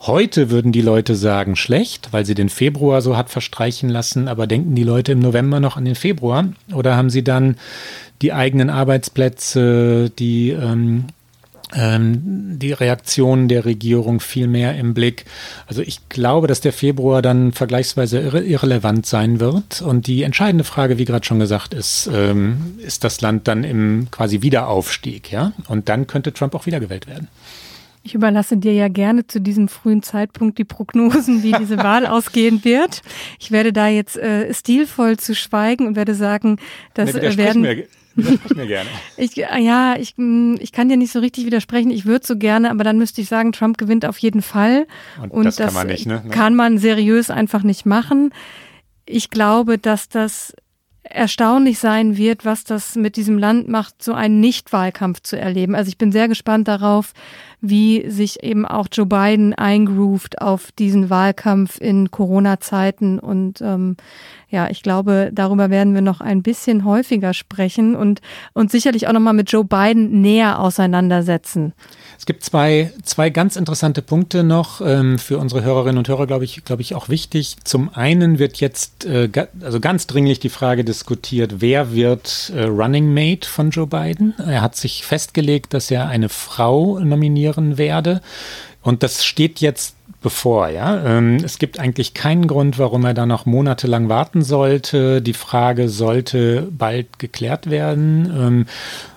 [SPEAKER 3] Heute würden die Leute sagen schlecht, weil sie den Februar so hat verstreichen lassen, aber denken die Leute im November noch an den Februar? Oder haben sie dann die eigenen Arbeitsplätze, die ähm, ähm, die Reaktionen der Regierung viel mehr im Blick. Also ich glaube, dass der Februar dann vergleichsweise irre irrelevant sein wird. Und die entscheidende Frage, wie gerade schon gesagt, ist, ähm, ist das Land dann im quasi Wiederaufstieg, ja? Und dann könnte Trump auch wiedergewählt werden.
[SPEAKER 2] Ich überlasse dir ja gerne zu diesem frühen Zeitpunkt die Prognosen, wie diese Wahl ausgehen wird. Ich werde da jetzt äh, stilvoll zu schweigen und werde sagen, dass nee, äh, werden. Mir mir gerne. ich, äh, ja, ich, mm, ich kann dir nicht so richtig widersprechen. Ich würde so gerne, aber dann müsste ich sagen, Trump gewinnt auf jeden Fall.
[SPEAKER 3] Und, Und das, das, kann man nicht, ne?
[SPEAKER 2] Kann man seriös einfach nicht machen. Ich glaube, dass das erstaunlich sein wird, was das mit diesem Land macht, so einen Nicht-Wahlkampf zu erleben. Also ich bin sehr gespannt darauf, wie sich eben auch Joe Biden eingroovt auf diesen Wahlkampf in Corona-Zeiten und ähm, ja, ich glaube, darüber werden wir noch ein bisschen häufiger sprechen und uns sicherlich auch nochmal mit Joe Biden näher auseinandersetzen.
[SPEAKER 3] Es gibt zwei, zwei ganz interessante Punkte noch ähm, für unsere Hörerinnen und Hörer, glaube ich, glaube ich, auch wichtig. Zum einen wird jetzt äh, also ganz dringlich die Frage diskutiert, wer wird äh, Running Mate von Joe Biden? Er hat sich festgelegt, dass er eine Frau nominieren werde. Und das steht jetzt bevor, ja. Ähm, es gibt eigentlich keinen Grund, warum er da noch monatelang warten sollte. Die Frage sollte bald geklärt werden.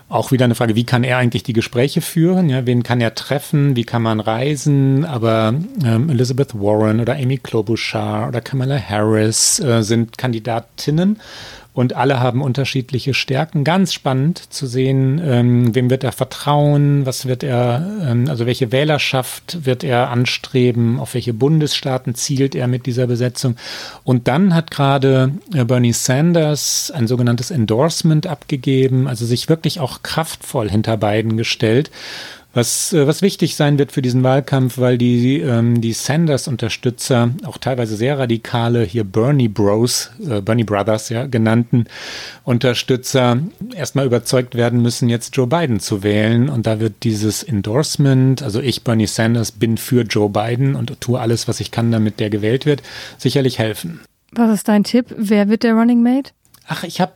[SPEAKER 3] Auch wieder eine Frage, wie kann er eigentlich die Gespräche führen? Ja, wen kann er treffen? Wie kann man reisen? Aber ähm, Elizabeth Warren oder Amy Klobuchar oder Kamala Harris äh, sind Kandidatinnen und alle haben unterschiedliche Stärken. Ganz spannend zu sehen, ähm, wem wird er vertrauen, was wird er, ähm, also welche Wählerschaft wird er anstreben, auf welche Bundesstaaten zielt er mit dieser Besetzung. Und dann hat gerade äh, Bernie Sanders ein sogenanntes Endorsement abgegeben, also sich wirklich auch kraftvoll hinter beiden gestellt was, äh, was wichtig sein wird für diesen Wahlkampf, weil die, ähm, die Sanders-Unterstützer, auch teilweise sehr radikale, hier Bernie Bros, äh, Bernie Brothers, ja, genannten Unterstützer, erstmal überzeugt werden müssen, jetzt Joe Biden zu wählen. Und da wird dieses Endorsement, also ich, Bernie Sanders, bin für Joe Biden und tue alles, was ich kann, damit der gewählt wird, sicherlich helfen.
[SPEAKER 2] Was ist dein Tipp? Wer wird der Running Mate?
[SPEAKER 3] Ach, ich habe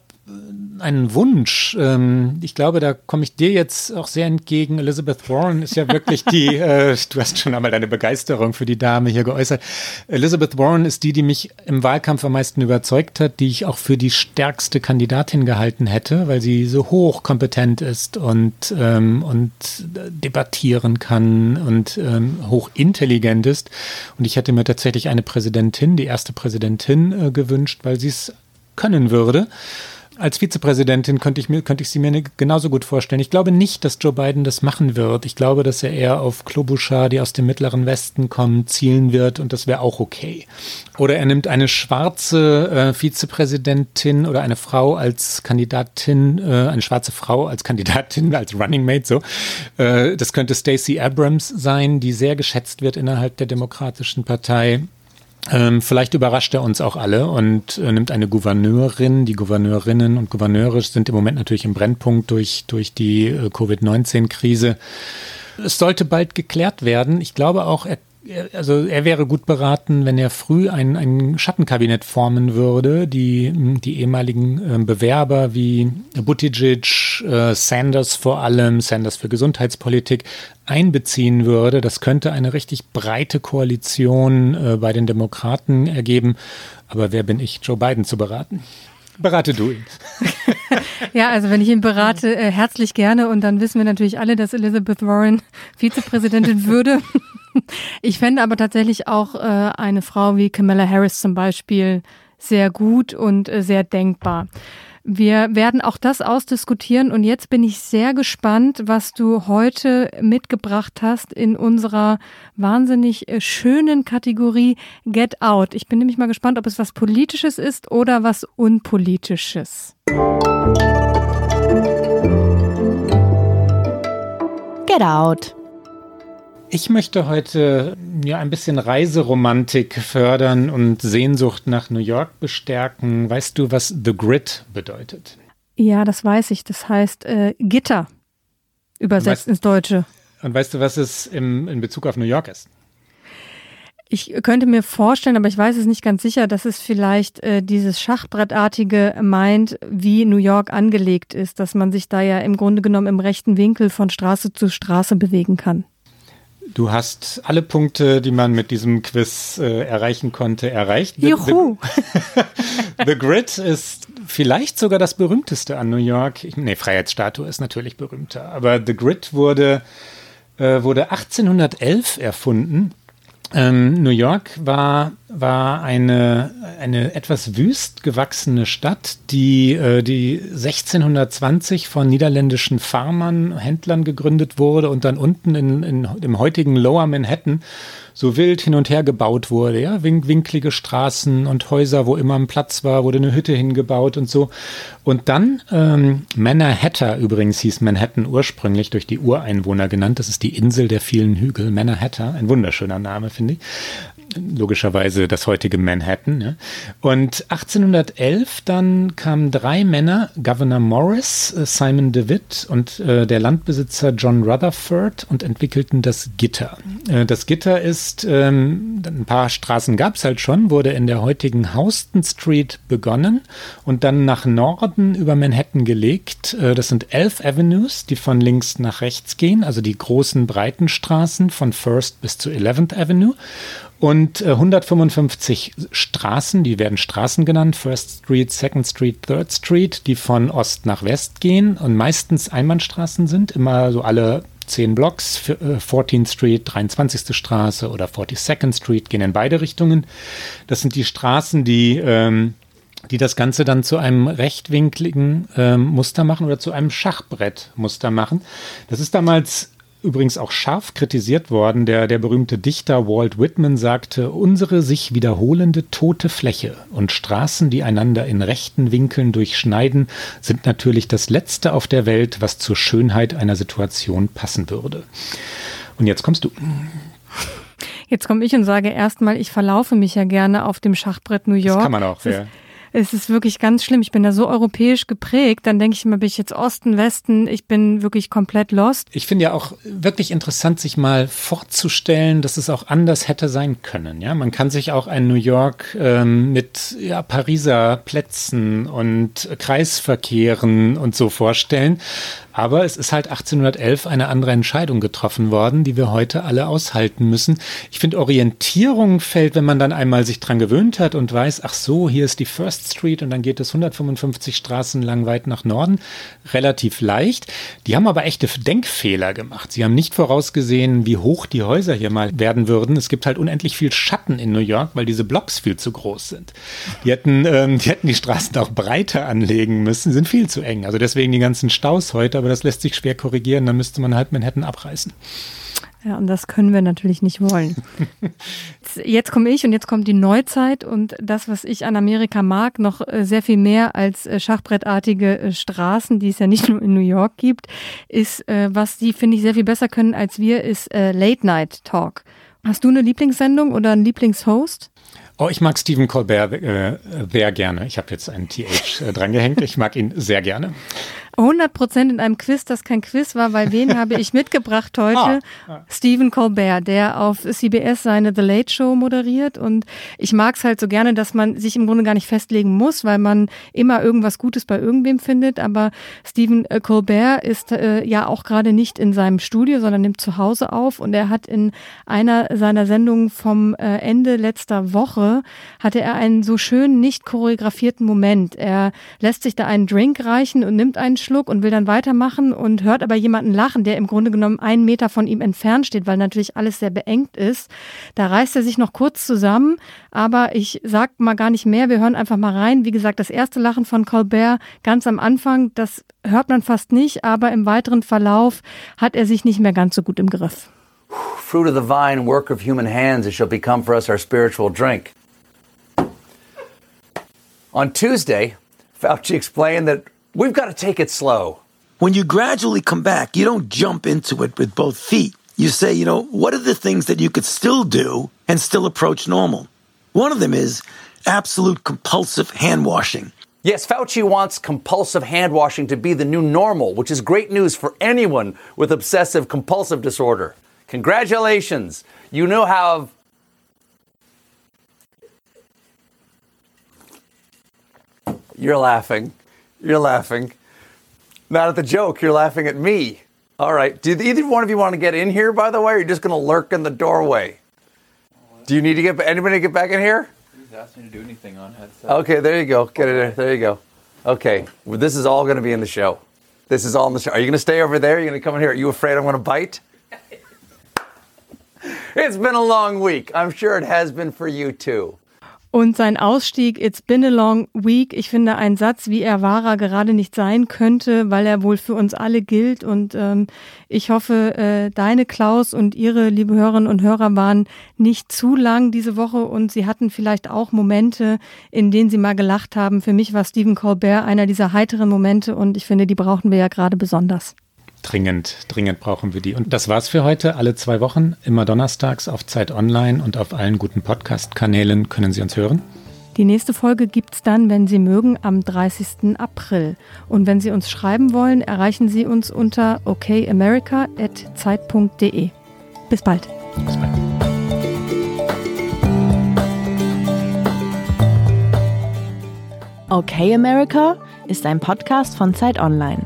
[SPEAKER 3] einen Wunsch. Ähm, ich glaube, da komme ich dir jetzt auch sehr entgegen. Elizabeth Warren ist ja wirklich die, äh, du hast schon einmal deine Begeisterung für die Dame hier geäußert. Elizabeth Warren ist die, die mich im Wahlkampf am meisten überzeugt hat, die ich auch für die stärkste Kandidatin gehalten hätte, weil sie so hochkompetent ist und, ähm, und debattieren kann und ähm, hochintelligent ist. Und ich hätte mir tatsächlich eine Präsidentin, die erste Präsidentin äh, gewünscht, weil sie es können würde als Vizepräsidentin könnte ich, mir, könnte ich sie mir ne, genauso gut vorstellen. Ich glaube nicht, dass Joe Biden das machen wird. Ich glaube, dass er eher auf Klobuchar, die aus dem Mittleren Westen kommen, zielen wird und das wäre auch okay. Oder er nimmt eine schwarze äh, Vizepräsidentin oder eine Frau als Kandidatin, äh, eine schwarze Frau als Kandidatin, als Running Mate, so. Äh, das könnte Stacey Abrams sein, die sehr geschätzt wird innerhalb der Demokratischen Partei. Ähm, vielleicht überrascht er uns auch alle und äh, nimmt eine Gouverneurin. Die Gouverneurinnen und Gouverneure sind im Moment natürlich im Brennpunkt durch, durch die äh, Covid-19-Krise. Es sollte bald geklärt werden. Ich glaube auch, er also er wäre gut beraten, wenn er früh ein, ein Schattenkabinett formen würde, die, die ehemaligen äh, Bewerber wie Buttigieg, äh, Sanders vor allem, Sanders für Gesundheitspolitik, einbeziehen würde. Das könnte eine richtig breite Koalition äh, bei den Demokraten ergeben. Aber wer bin ich, Joe Biden zu beraten? Berate du ihn.
[SPEAKER 2] ja, also wenn ich ihn berate, äh, herzlich gerne. Und dann wissen wir natürlich alle, dass Elizabeth Warren Vizepräsidentin würde. Ich fände aber tatsächlich auch äh, eine Frau wie Kamala Harris zum Beispiel sehr gut und äh, sehr denkbar. Wir werden auch das ausdiskutieren und jetzt bin ich sehr gespannt, was du heute mitgebracht hast in unserer wahnsinnig äh, schönen Kategorie Get Out. Ich bin nämlich mal gespannt, ob es was Politisches ist oder was Unpolitisches.
[SPEAKER 1] Get Out.
[SPEAKER 3] Ich möchte heute ja ein bisschen Reiseromantik fördern und Sehnsucht nach New York bestärken. Weißt du, was The Grid bedeutet?
[SPEAKER 2] Ja, das weiß ich. Das heißt äh, Gitter, übersetzt weißt, ins Deutsche.
[SPEAKER 3] Und weißt du, was es im, in Bezug auf New York ist?
[SPEAKER 2] Ich könnte mir vorstellen, aber ich weiß es nicht ganz sicher, dass es vielleicht äh, dieses Schachbrettartige meint, wie New York angelegt ist, dass man sich da ja im Grunde genommen im rechten Winkel von Straße zu Straße bewegen kann.
[SPEAKER 3] Du hast alle Punkte, die man mit diesem Quiz äh, erreichen konnte, erreicht.
[SPEAKER 2] Juhu!
[SPEAKER 3] The, The, Grid ist vielleicht sogar das berühmteste an New York. Nee, Freiheitsstatue ist natürlich berühmter. Aber The Grid wurde, äh, wurde 1811 erfunden ähm, New York war, war eine, eine etwas wüst gewachsene Stadt, die, äh, die 1620 von niederländischen Farmern, Händlern gegründet wurde und dann unten in, in, im heutigen Lower Manhattan so wild hin und her gebaut wurde, ja, Wink winklige Straßen und Häuser, wo immer ein Platz war, wurde eine Hütte hingebaut und so. Und dann ähm, Manhattan übrigens hieß Manhattan ursprünglich durch die Ureinwohner genannt. Das ist die Insel der vielen Hügel, Manhattan, ein wunderschöner Name, finde ich. Logischerweise das heutige Manhattan. Ne? Und 1811 dann kamen drei Männer, Governor Morris, äh, Simon DeWitt und äh, der Landbesitzer John Rutherford und entwickelten das Gitter. Äh, das Gitter ist, ähm, ein paar Straßen gab es halt schon, wurde in der heutigen Houston Street begonnen und dann nach Norden über Manhattan gelegt. Äh, das sind elf Avenues, die von links nach rechts gehen, also die großen breiten Straßen von First bis zu 11th Avenue und 155 äh, Straßen, die werden Straßen genannt, First Street, Second Street, Third Street, die von Ost nach West gehen und meistens Einbahnstraßen sind, immer so alle 10 Blocks, 14th äh, Street, 23. Straße oder 42nd Street gehen in beide Richtungen. Das sind die Straßen, die ähm, die das Ganze dann zu einem rechtwinkligen ähm, Muster machen oder zu einem Schachbrettmuster machen. Das ist damals übrigens auch scharf kritisiert worden. Der, der berühmte Dichter Walt Whitman sagte, unsere sich wiederholende tote Fläche und Straßen, die einander in rechten Winkeln durchschneiden, sind natürlich das Letzte auf der Welt, was zur Schönheit einer Situation passen würde. Und jetzt kommst du.
[SPEAKER 2] Jetzt komme ich und sage erstmal, ich verlaufe mich ja gerne auf dem Schachbrett New York. Das
[SPEAKER 3] kann man auch, ja
[SPEAKER 2] es ist wirklich ganz schlimm. Ich bin da so europäisch geprägt, dann denke ich immer, bin ich jetzt Osten, Westen, ich bin wirklich komplett lost.
[SPEAKER 3] Ich finde ja auch wirklich interessant, sich mal vorzustellen, dass es auch anders hätte sein können. Ja, man kann sich auch ein New York ähm, mit ja, Pariser Plätzen und Kreisverkehren und so vorstellen. Aber es ist halt 1811 eine andere Entscheidung getroffen worden, die wir heute alle aushalten müssen. Ich finde, Orientierung fällt, wenn man dann einmal sich dran gewöhnt hat und weiß, ach so, hier ist die First Street und dann geht es 155 Straßen lang weit nach Norden, relativ leicht. Die haben aber echte Denkfehler gemacht. Sie haben nicht vorausgesehen, wie hoch die Häuser hier mal werden würden. Es gibt halt unendlich viel Schatten in New York, weil diese Blocks viel zu groß sind. Die hätten, ähm, die hätten die Straßen auch breiter anlegen müssen, sind viel zu eng. Also deswegen die ganzen Staus heute aber das lässt sich schwer korrigieren. Dann müsste man halt Manhattan abreißen.
[SPEAKER 2] Ja, und das können wir natürlich nicht wollen. jetzt komme ich und jetzt kommt die Neuzeit und das, was ich an Amerika mag, noch äh, sehr viel mehr als äh, schachbrettartige äh, Straßen, die es ja nicht nur in New York gibt, ist, was die, finde ich, sehr viel besser können als wir, ist Late Night Talk. Hast du eine Lieblingssendung oder einen Lieblingshost?
[SPEAKER 3] Oh, ich mag Stephen Colbert äh, sehr gerne. Ich habe jetzt einen TH äh, drangehängt. Ich mag ihn sehr gerne.
[SPEAKER 2] 100 Prozent in einem Quiz, das kein Quiz war, weil wen habe ich mitgebracht heute? Ah. Stephen Colbert, der auf CBS seine The Late Show moderiert und ich mag es halt so gerne, dass man sich im Grunde gar nicht festlegen muss, weil man immer irgendwas Gutes bei irgendwem findet, aber Stephen äh, Colbert ist äh, ja auch gerade nicht in seinem Studio, sondern nimmt zu Hause auf und er hat in einer seiner Sendungen vom äh, Ende letzter Woche hatte er einen so schön nicht choreografierten Moment. Er lässt sich da einen Drink reichen und nimmt einen Schluck und will dann weitermachen und hört aber jemanden lachen, der im Grunde genommen einen Meter von ihm entfernt steht, weil natürlich alles sehr beengt ist. Da reißt er sich noch kurz zusammen, aber ich sag mal gar nicht mehr. Wir hören einfach mal rein. Wie gesagt, das erste Lachen von Colbert ganz am Anfang, das hört man fast nicht, aber im weiteren Verlauf hat er sich nicht mehr ganz so gut im Griff.
[SPEAKER 9] Fruit of the vine, work of human hands, it shall become for us our spiritual drink. On Tuesday, Fauci explained that We've got to take it slow.
[SPEAKER 7] When you gradually come back, you don't jump into it with both feet. You say, you know, what are the things that you could still do and still approach normal? One of them is absolute compulsive hand washing.
[SPEAKER 9] Yes, Fauci wants compulsive hand washing to be the new normal, which is great news for anyone with obsessive compulsive disorder. Congratulations. You now have You're laughing. You're laughing. Not at the joke. You're laughing at me. All right. Do either one of you want to get in here, by the way, or are you just going to lurk in the doorway? Do you need to get anybody to get back in here?
[SPEAKER 10] He's asked me to do anything on headset.
[SPEAKER 9] Okay, there you go. Get it. There There you go. Okay. Well, this is all going to be in the show. This is all in the show. Are you going to stay over there? Are you going to come in here? Are you afraid I'm going to bite? it's been a long week. I'm sure it has been for you too.
[SPEAKER 2] Und sein Ausstieg, It's been a long week, ich finde ein Satz, wie er wahrer gerade nicht sein könnte, weil er wohl für uns alle gilt. Und ähm, ich hoffe, äh, deine Klaus und ihre, liebe Hörerinnen und Hörer, waren nicht zu lang diese Woche und sie hatten vielleicht auch Momente, in denen sie mal gelacht haben. Für mich war Stephen Colbert einer dieser heiteren Momente und ich finde, die brauchen wir ja gerade besonders.
[SPEAKER 3] Dringend, dringend brauchen wir die. Und das war's für heute. Alle zwei Wochen, immer donnerstags auf Zeit Online und auf allen guten Podcast-Kanälen können Sie uns hören.
[SPEAKER 2] Die nächste Folge gibt's dann, wenn Sie mögen, am 30. April. Und wenn Sie uns schreiben wollen, erreichen Sie uns unter okamerica.zeit.de. Bis bald.
[SPEAKER 3] Bis bald.
[SPEAKER 1] Okay America ist ein Podcast von Zeit Online,